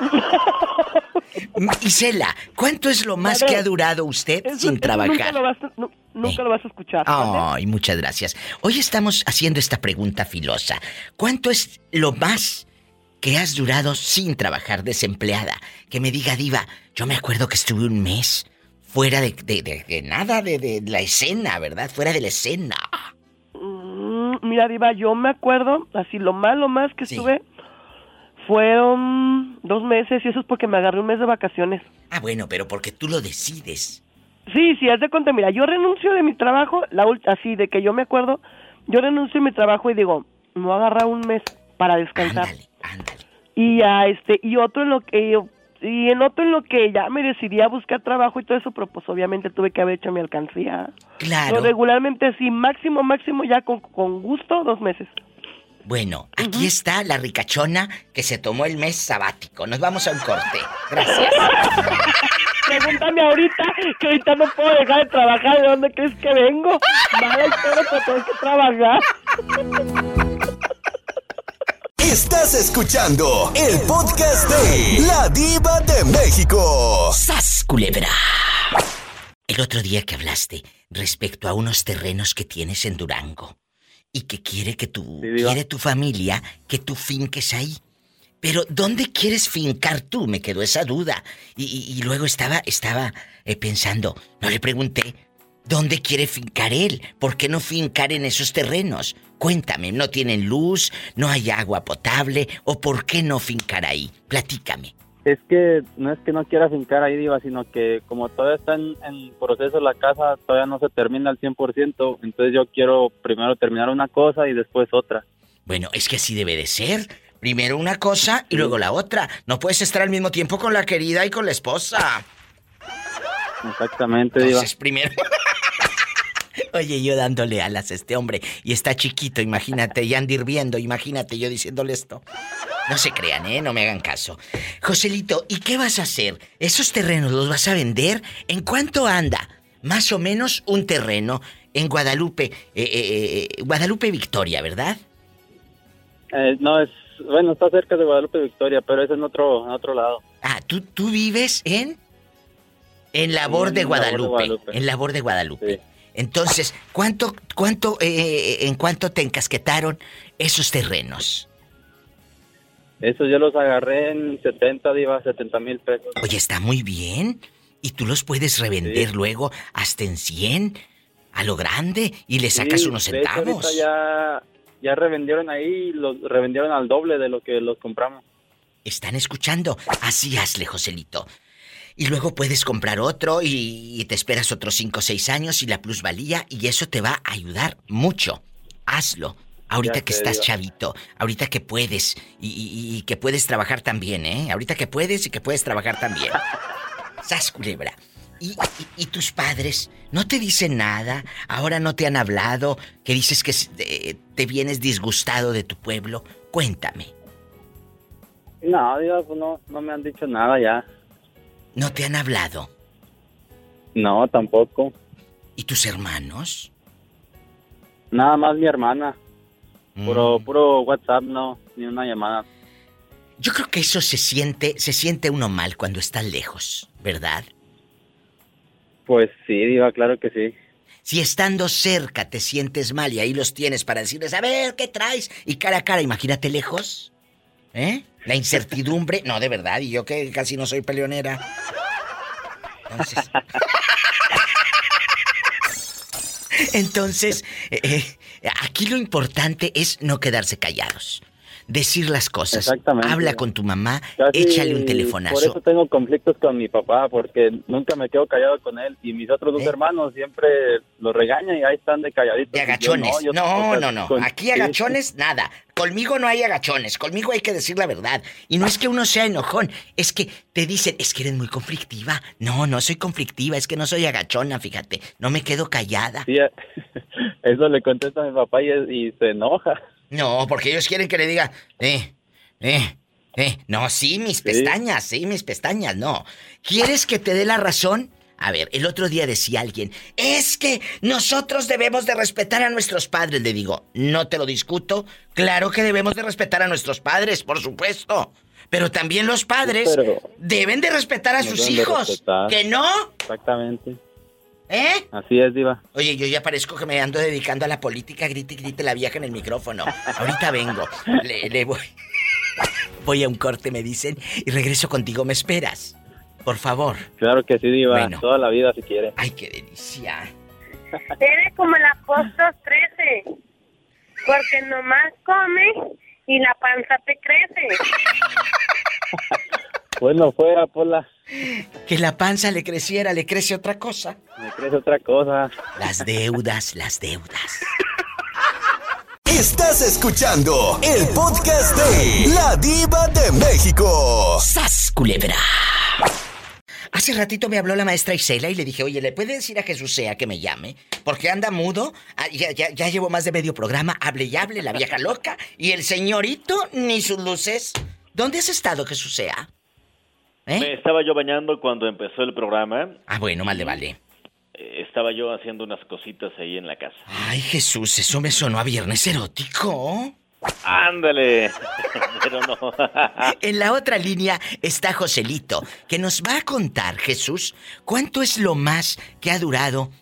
Isela, ¿cuánto es lo más Madre, que ha durado usted Eso- sin trabajar? Nunca lo vas a, nu- nunca lo vas a escuchar. Ay, muchas gracias. Hoy estamos haciendo esta pregunta filosa. ¿Cuánto es lo más que has durado sin trabajar desempleada? Que me diga, Diva, yo me acuerdo que estuve un mes fuera de, de- de- de nada de, de la escena, ¿verdad? Fuera de la escena. Mm, mira, Diva, yo me acuerdo, así lo más, lo más que estuve fueron dos meses y eso es porque me agarré un mes de vacaciones. Ah, bueno, pero porque tú lo decides. Sí, sí, haz de cuenta, mira, yo renuncio de mi trabajo, la así de que yo me acuerdo, yo renuncio de mi trabajo y digo, me voy a agarrar un mes para descansar. Y a este, y otro en lo que yo- y en otro en lo que ya me decidí a buscar trabajo y todo eso, pero pues obviamente tuve que haber hecho mi alcancía. Claro. Pero regularmente así, máximo, máximo ya con, con gusto, dos meses. Bueno, aquí está la ricachona que se tomó el mes sabático. Nos vamos a un corte. Gracias. Pregúntame ahorita, que ahorita no puedo dejar de trabajar. ¿De dónde crees que vengo? Historia, pero tengo que trabajar. Estás escuchando el podcast de La Diva de México. ¡Sas, culebra! El otro día que hablaste respecto a unos terrenos que tienes en Durango y que quiere que tu, quiere tu familia que tú finques ahí. Pero ¿dónde quieres fincar tú? Me quedó esa duda. Y, y- y luego estaba, estaba eh, pensando, no le pregunté, ¿dónde quiere fincar él? ¿Por qué no fincar en esos terrenos? Cuéntame, ¿no tienen luz? ¿No hay agua potable? ¿O por qué no fincar ahí? Platícame. Es que no es que no quiera fincar ahí, Diva, sino que como todavía está en, en proceso la casa, todavía no se termina al 100%, entonces yo quiero primero terminar una cosa y después otra. Bueno, es que así debe de ser. Primero una cosa y luego la otra. No puedes estar al mismo tiempo con la querida y con la esposa. Exactamente, Diva. Entonces, primero. Oye, yo dándole alas a este hombre y está chiquito, imagínate, y anda hirviendo, imagínate yo diciéndole esto. No se crean, ¿eh? No me hagan caso. Joselito, ¿y qué vas a hacer? ¿Esos terrenos los vas a vender? ¿En cuánto anda? Más o menos un terreno en Guadalupe, eh, eh, eh, Guadalupe Victoria, ¿verdad? Eh, no, es, bueno, está cerca de Guadalupe Victoria, pero es en otro, en otro lado. Ah, ¿tú, tú vives en? En labor de. Guadalupe. En labor de Guadalupe. Entonces, ¿cuánto, cuánto, eh, en cuánto te encasquetaron esos terrenos? Esos yo los agarré en 70, Diva, 70 mil pesos. Oye, está muy bien. Y tú los puedes revender luego hasta en 100, a lo grande, y le sacas Sí, unos centavos. ya, ya revendieron ahí, los revendieron al doble de lo que los compramos. ¿Están escuchando? Así hazle, Joselito. Y luego puedes comprar otro y, y te esperas otros 5 o 6 años y la plusvalía y eso te va a ayudar mucho. Hazlo. Ahorita Ya que estás chavito, ahorita que puedes y, y- y que puedes trabajar también, ¿eh? Ahorita que puedes y que puedes trabajar también. Sas, culebra. ¿Y, tus padres no te dicen nada? ¿Ahora no te han hablado? ¿Que dices que eh, te vienes disgustado de tu pueblo? Cuéntame. No, pues no, no me han dicho nada ya. ¿No te han hablado? No, tampoco. ¿Y tus hermanos? Nada más mi hermana. Mm. Puro, puro WhatsApp, no, ni una llamada. Yo creo que eso se siente, se siente uno mal cuando está lejos, ¿verdad? Pues sí, Diva, claro que sí. Si estando cerca te sientes mal y ahí los tienes para decirles, a ver, ¿qué traes? Y cara a cara, imagínate lejos. ¿Eh? La incertidumbre. No, de verdad, y yo que casi no soy peleonera. Entonces. Entonces, eh, eh, aquí lo importante es no quedarse callados. Decir las cosas. Exactamente. Habla con tu mamá, Casi échale un Por telefonazo. eso tengo conflictos con mi papá, porque nunca me quedo callado con él. Y mis otros dos hermanos siempre los regañan y ahí están de calladitos. De yo agachones. yo- No, o sea, no, no. con- Aquí agachones, nada. Conmigo no hay agachones. Conmigo hay que decir la verdad. Y no es que uno sea enojón. Es que te dicen, es que eres muy conflictiva. No, no soy conflictiva. Es que no soy agachona, fíjate. No me quedo callada. sí, eso le contesta a mi papá y, y se enoja. No, porque ellos quieren que le diga, eh, eh, eh. No, sí, mis pestañas, sí, mis pestañas, no. ¿Quieres que te dé la razón? A ver, el otro día decía alguien, es que nosotros debemos de respetar a nuestros padres. Le digo, no te lo discuto. Claro que debemos de respetar a nuestros padres, por supuesto. Pero también los padres Pero- deben de respetar a sus hijos. ¿Que no? Exactamente. ¿Eh? Así es, Diva. Oye, yo ya parezco que me ando dedicando a la política, grite y grite la vieja en el micrófono. Ahorita vengo. Le, le voy. Voy a un corte, me dicen, y regreso contigo. ¿Me esperas? Por favor. Claro que sí, Diva. Bueno. Toda la vida si quiere. Ay, qué delicia. Eres como el apóstol 13, porque nomás come y la panza te crece. Bueno, fuera, Pola. Que la panza le creciera, le crece otra cosa. Me crece otra cosa. Las deudas, las deudas. Estás escuchando el podcast de La Diva de México. ¡Sas, culebra! hace ratito me habló la maestra Isela y le dije, oye, ¿le puede decir a Jesús sea que me llame? Porque anda mudo, ah, ya, ya, ya llevo más de medio programa, hable y hable, la vieja loca, y el señorito ni sus luces. ¿Dónde has estado, Jesús sea? ¿Eh? Me estaba yo bañando cuando empezó el programa. Ah, bueno, mal de vale. Eh, Estaba yo haciendo unas cositas ahí en la casa. Ay, Jesús, eso me sonó a viernes erótico. Ándale. Pero no. En la otra línea está Joselito, que nos va a contar, Jesús, cuánto es lo más que ha durado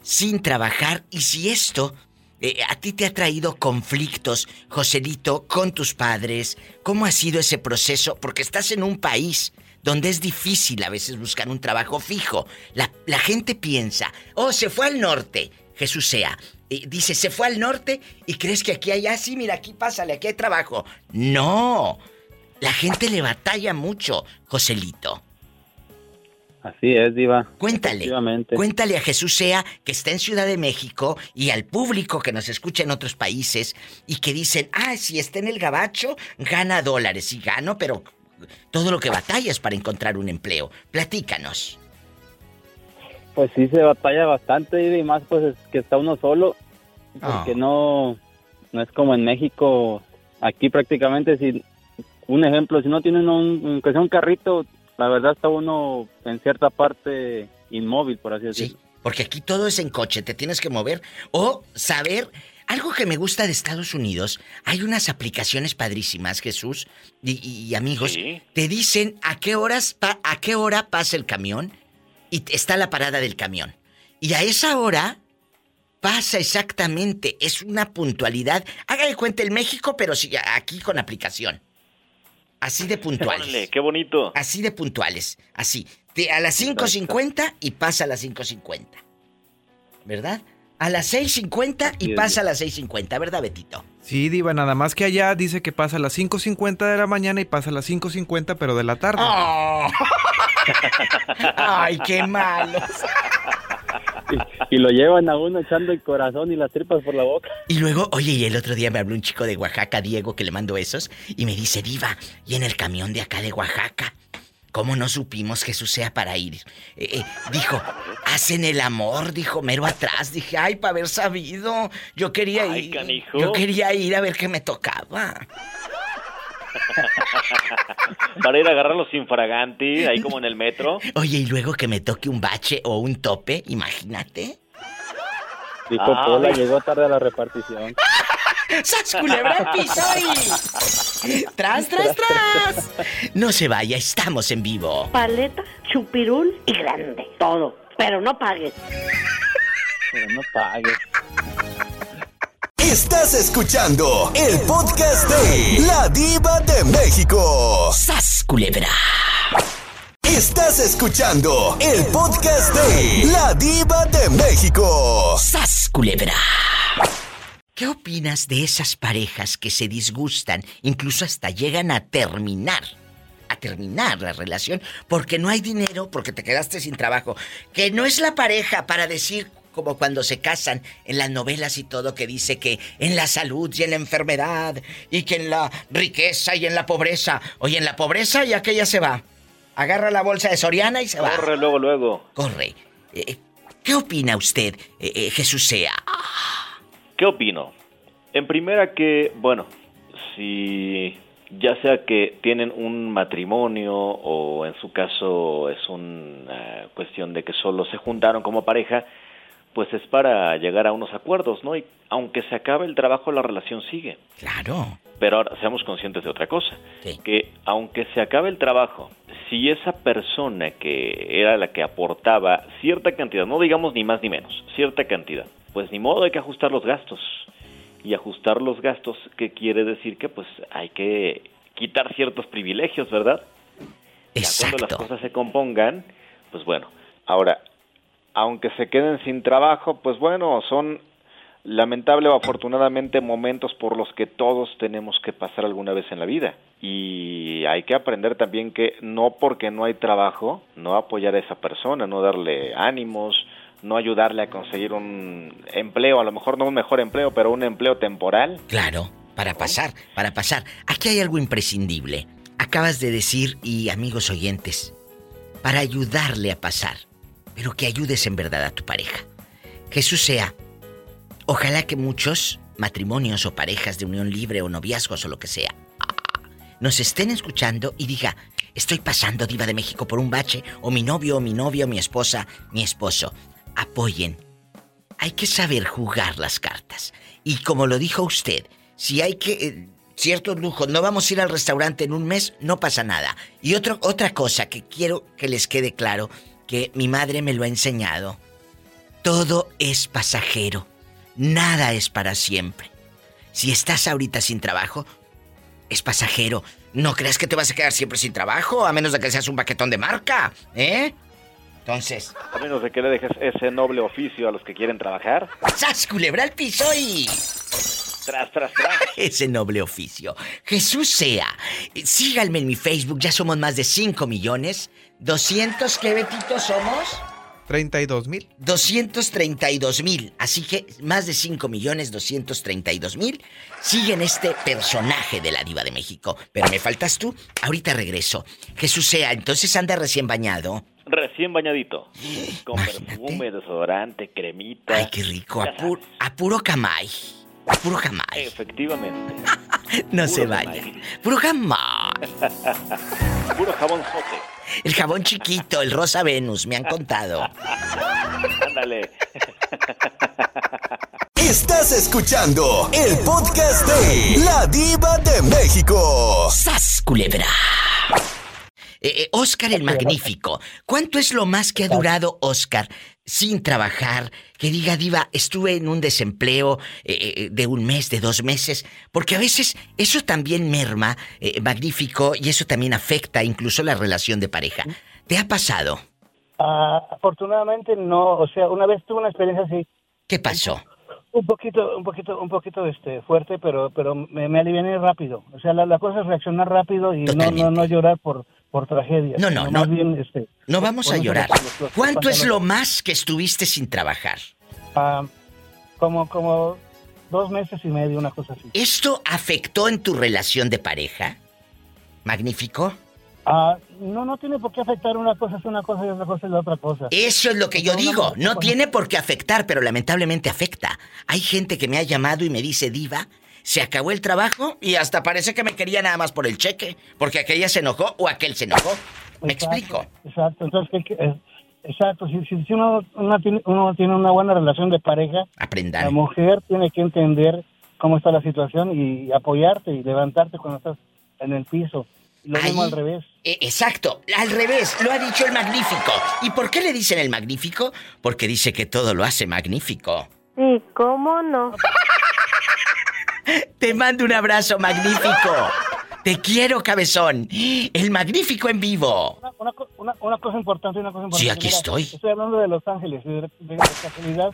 sin trabajar y si esto eh, a ti te ha traído conflictos, Joselito, con tus padres. ¿Cómo ha sido ese proceso? Porque estás en un país donde es difícil a veces buscar un trabajo fijo. La, la gente piensa, oh, se fue al norte. Jesús sea. Dice, se fue al norte y crees que aquí hay así, mira, aquí pásale, aquí hay trabajo. No. La gente le batalla mucho, Joselito. Así es, Diva. Cuéntale. Cuéntale a Jesús Sea que está en Ciudad de México y al público que nos escucha en otros países y que dicen, ah, si está en el gabacho, gana dólares. Y gano, pero todo lo que batallas para encontrar un empleo. Platícanos. Pues sí se batalla bastante Diva, y más pues es que está uno solo, Ah. porque no, no es como en México, aquí prácticamente si, un ejemplo, si no tienen un, aunque sea un carrito, la verdad está uno en cierta parte inmóvil, por así decirlo. Porque aquí todo es en coche, te tienes que mover o saber. Algo que me gusta de Estados Unidos, hay unas aplicaciones padrísimas, Jesús y, y- y amigos, te dicen a qué horas pa- a qué hora pasa el camión y está la parada del camión. Y a esa hora pasa exactamente, es una puntualidad. Hágale cuenta el México, pero sí aquí con aplicación. Así de puntuales. Órale, qué bonito. Así de puntuales. Así. De a las 5.50 y pasa a las 5.50. ¿Verdad? A las 6.50 y pasa a las 6.50, ¿verdad, Betito? Sí, Diva, nada más que allá dice que pasa a las 5.50 de la mañana y pasa a las 5.50, pero de la tarde. Oh. Ay, qué malos. Y lo llevan a uno echando el corazón y las tripas por la boca. Y luego, oye, y el otro día me habló un chico de Oaxaca, Diego, que le mando esos, y me dice, Diva, y en el camión de acá de Oaxaca, ¿cómo no supimos que eso sea para ir? Eh, eh, dijo, hacen el amor, dijo, mero atrás. Dije, ay, para haber sabido. Yo quería Ay, ir. canijo. Yo quería ir a ver qué me tocaba. Para ir a agarrarlos sin fraganti, ahí como en el metro. Oye, y luego que me toque un bache o un tope, imagínate. Dijo Ah, Pola, llegó tarde a la repartición. ¡Sas culebra piso ¡Tras, tras, tras! No se vaya, estamos en vivo. Paleta, chupirul y grande. Todo. Pero no pagues. Pero no pagues. Estás escuchando el podcast de La Diva de México. ¡Sas, culebra! Estás escuchando el podcast de La Diva de México. ¡Sas, culebra! ¿Qué opinas de esas parejas que se disgustan, incluso hasta llegan a terminar? A terminar la relación porque no hay dinero, porque te quedaste sin trabajo. Que no es la pareja para decir, como cuando se casan en las novelas y todo, que dice que en la salud y en la enfermedad, y que en la riqueza y en la pobreza. Oye, en la pobreza y aquella se va. Agarra la bolsa de Soriana y se va. Corre luego, luego. Corre. Eh, ¿Qué opina usted, eh, eh, Jesús Sea? ¿Qué opino? En primera que, bueno, si ya sea que tienen un matrimonio o en su caso es una cuestión de que solo se juntaron como pareja, pues es para llegar a unos acuerdos, ¿no? Y aunque se acabe el trabajo, la relación sigue. Claro. Pero ahora seamos conscientes de otra cosa, que aunque se acabe el trabajo, si esa persona que era la que aportaba cierta cantidad, no digamos ni más ni menos, cierta cantidad, pues ni modo hay que ajustar los gastos. Y ajustar los gastos, ¿qué quiere decir? Que pues hay que quitar ciertos privilegios, ¿verdad? Ya cuando las cosas se compongan, pues bueno, ahora, aunque se queden sin trabajo, pues bueno, son lamentable o afortunadamente momentos por los que todos tenemos que pasar alguna vez en la vida. Y hay que aprender también que no porque no hay trabajo, no apoyar a esa persona, no darle ánimos, no ayudarle a conseguir un empleo, a lo mejor no un mejor empleo, pero un empleo temporal. Claro, para pasar, para pasar. Aquí hay algo imprescindible. Acabas de decir, y amigos oyentes, para ayudarle a pasar, pero que ayudes en verdad a tu pareja. Jesús sea, ojalá que muchos matrimonios o parejas de unión libre o noviazgos o lo que sea, nos estén escuchando y diga, estoy pasando diva de México por un bache, o mi novio, o mi novia, o mi esposa, mi esposo. Apoyen. Hay que saber jugar las cartas. Y como lo dijo usted, si hay que... Eh, ciertos lujos, no vamos a ir al restaurante en un mes, no pasa nada. Y otra cosa que quiero que les quede claro, que mi madre me lo ha enseñado. Todo es pasajero. Nada es para siempre. Si estás ahorita sin trabajo, es pasajero. No creas que te vas a quedar siempre sin trabajo, a menos de que seas un baquetón de marca, ¿eh? Entonces. A menos de que le dejes ese noble oficio a los que quieren trabajar. ¡Sas, culebra al piso y. Tras, tras, tras. Ese noble oficio. Jesús sea. Síganme en mi Facebook, ya somos más de 5 millones. ¿200 qué betitos somos? 32 mil. 232 mil. Así que más de 5 millones 232 mil siguen este personaje de la diva de México. Pero me faltas tú. Ahorita regreso. Jesús sea, entonces anda recién bañado. Recién bañadito. Con perfume, desodorante, cremita. Ay, qué rico. A, camay. A puro camay. Efectivamente. no se vaya. Puro camay. puro jabón sote. El jabón chiquito, el rosa Venus, me han contado. Ándale. Estás escuchando el podcast de La Diva de México. ¡Sas, culebra! Eh, eh, Oscar el Magnífico. ¿Cuánto es lo más que ha durado Oscar sin trabajar? Que diga, Diva, estuve en un desempleo eh, de un mes, de dos meses. Porque a veces eso también merma, Magnífico, y eso también afecta incluso la relación de pareja. ¿Te ha pasado? Ah, afortunadamente no. O sea, una vez tuve una experiencia así. ¿Qué pasó? Un poquito, un poquito, un poquito este, fuerte, pero, pero me, me aliviané rápido. O sea, la, cosa es reaccionar rápido y no, no, no llorar por, por tragedia. No, no, no. Este, no vamos a llorar. ¿Cuánto es lo más que estuviste sin trabajar? Ah, como, como dos meses y medio, una cosa así. ¿Esto afectó en tu relación de pareja? Magnífico. Ah, no, no tiene por qué afectar. Una cosa es una cosa y otra cosa es la otra cosa. Eso es lo que yo digo. No tiene por qué afectar, pero lamentablemente afecta. Hay gente que me ha llamado y me dice, Diva, se acabó el trabajo y hasta parece que me quería nada más por el cheque, porque aquella se enojó o aquel se enojó. ¿Me explico? Exacto, entonces, exacto, si, si uno, tiene, uno, tiene, una buena relación de pareja, Aprendan. la mujer tiene que entender cómo está la situación y apoyarte y levantarte cuando estás en el piso. Lo mismo al revés. E, exacto, al revés, lo ha dicho el magnífico. ¿Y por qué le dicen el magnífico? Porque dice que todo lo hace magnífico. Sí, ¿cómo no? Te mando un abrazo magnífico. Te quiero, cabezón. El magnífico en vivo. Una, cosa importante, una cosa importante. Sí, aquí estoy. Estoy hablando de Los Ángeles, de, casualidad.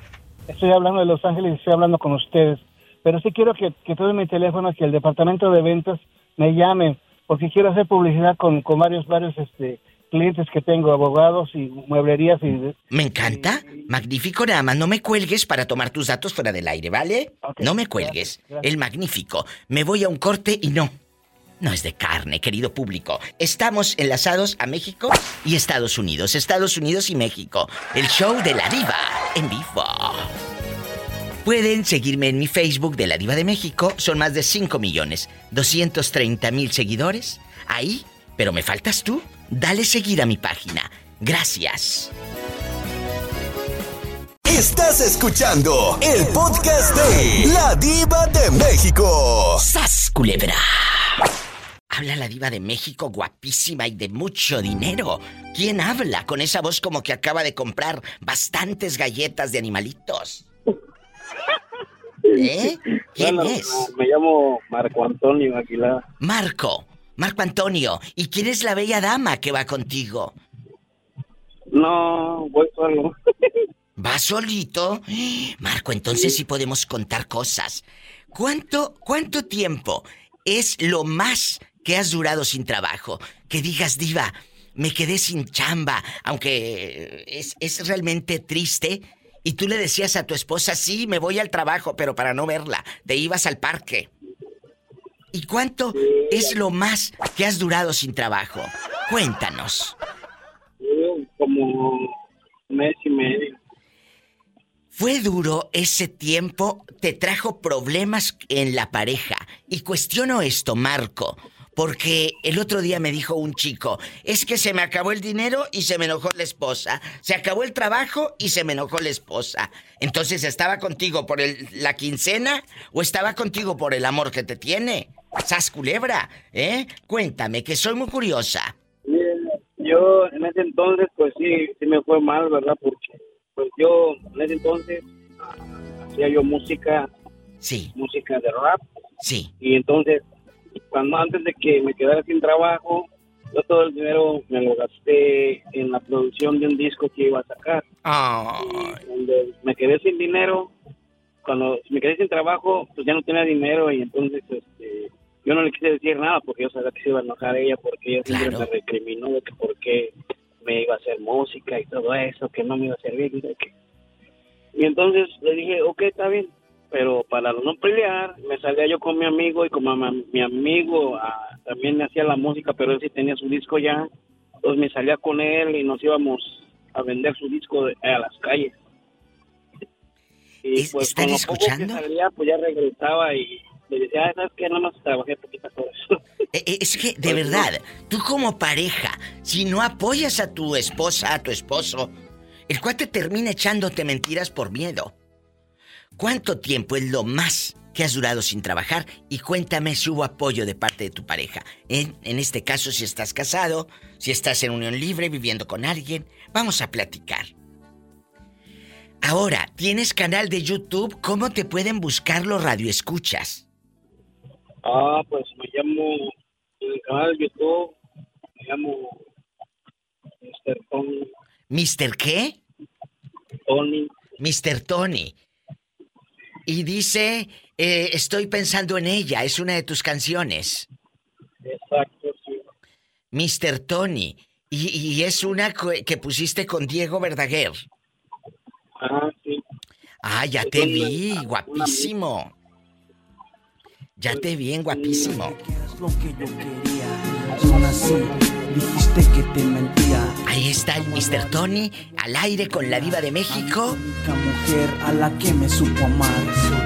Estoy hablando de Los Ángeles y estoy hablando con ustedes. Pero sí quiero que, que todo mi teléfono, que el departamento de ventas me llame porque quiero hacer publicidad con, con varios, varios este, clientes que tengo, abogados y mueblerías y... Me encanta, magnífico, nada más no me cuelgues para tomar tus datos fuera del aire, ¿vale? no me cuelgues, el magnífico. Me voy a un corte y no, no es de carne, querido público. Estamos enlazados a México y Estados Unidos, Estados Unidos y México. El show de la diva en vivo. Pueden seguirme en mi Facebook de la Diva de México. Son más de 5 millones 230 mil seguidores. Ahí, pero me faltas tú. Dale seguir a mi página. Gracias. Estás escuchando el podcast de La Diva de México. ¡Sas, culebra! Habla la diva de México guapísima y de mucho dinero. ¿Quién habla con esa voz como que acaba de comprar bastantes galletas de animalitos? ¿Eh? ¿Quién es? Me llamo Marco Antonio Aguilar. Marco, Marco Antonio. ¿Y quién es la bella dama que va contigo? No, voy solo. ¿Va solito? Marco, entonces sí podemos contar cosas. ¿Cuánto, cuánto tiempo es lo más que has durado sin trabajo? Que digas, diva, me quedé sin chamba, aunque es, es realmente triste y tú le decías a tu esposa, sí, me voy al trabajo, pero para no verla, te ibas al parque. ¿Y cuánto es lo más que has durado sin trabajo? Cuéntanos. como mes y medio. ¿Fue duro ese tiempo? ¿Te trajo problemas en la pareja? Y cuestiono esto, Marco, porque el otro día me dijo un chico, es que se me acabó el dinero y se me enojó la esposa. Se acabó el trabajo y se me enojó la esposa. Entonces, ¿estaba contigo por el- la quincena o estaba contigo por el amor que te tiene? Sas culebra, ¿eh? Cuéntame, que soy muy curiosa. Yo en ese entonces, pues sí, sí me fue mal, ¿verdad? Porque pues yo en ese entonces ah, hacía yo música, sí, música de rap, sí, y entonces cuando antes de que me quedara sin trabajo, yo todo el dinero me lo gasté en la producción de un disco que iba a sacar. Donde me quedé sin dinero, cuando me quedé sin trabajo, pues ya no tenía dinero y entonces este, yo no le quise decir nada porque yo sabía que se iba a enojar ella porque ella siempre me recriminó de que por qué me iba a hacer música y todo eso, que no me iba a servir. Y entonces le dije, ok, está bien, pero para no pelear, me salía yo con mi amigo y como mi amigo ah, también me hacía la música, pero él sí tenía su disco ya, entonces me salía con él y nos íbamos a vender su disco de- a las calles. Y pues ¿están con lo poco que escuchando? salía, pues ya regresaba y le decía, ah, ¿sabes qué? Nada más trabajé poquitas horas. Eh, eh, Es que, de verdad, tú como pareja, si no apoyas a tu esposa, a tu esposo, el cuate termina echándote mentiras por miedo. ¿Cuánto tiempo es lo más que has durado sin trabajar? Y cuéntame si hubo apoyo de parte de tu pareja. En, en este caso, si estás casado, si estás en unión libre, viviendo con alguien, vamos a platicar. Ahora, ¿tienes canal de YouTube? ¿Cómo te pueden buscar los radioescuchas? Ah, pues me llamo, en el canal de YouTube, me llamo Mr. Tony. ¿Mister qué? Tony. Mr. Tony. Y dice, eh, estoy pensando en ella, es una de tus canciones. Exacto, sí. Mr. Tony. Y, y es una que pusiste con Diego Verdaguer. Ah, sí. Ah, ya Es te una- vi, una- guapísimo. Ya te vi, en guapísimo. lo que yo quería. Y aún así, dijiste que te mentía. Ahí está el Mr. Tony, al aire con la diva de México. La mujer a la que me supo amar.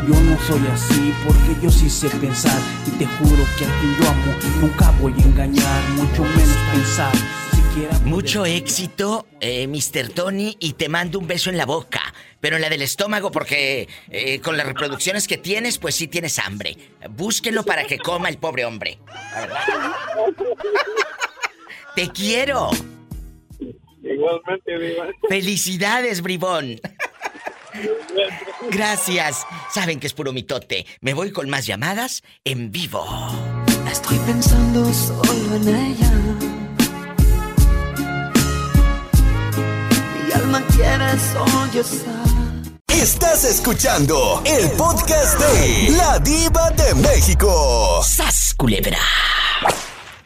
Yo no soy así porque yo sí sé pensar. Y te juro que a quien yo amo nunca voy a engañar, mucho menos pensar. Siquiera Mucho éxito, eh, Mr. Tony, y te mando un beso en la boca. Pero en la del estómago, porque eh, con las reproducciones que tienes, pues sí tienes hambre. Búsquelo para que coma el pobre hombre. La verdad. Te quiero. Igualmente, Diva. Felicidades, bribón. Gracias. Saben que es puro mitote. Me voy con más llamadas en vivo. Estoy pensando solo en ella. Mi alma quiere sollozar. Estás escuchando el podcast de La Diva de México. ¡Sas, culebra!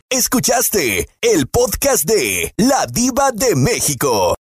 Escuchaste el podcast de La Diva de México.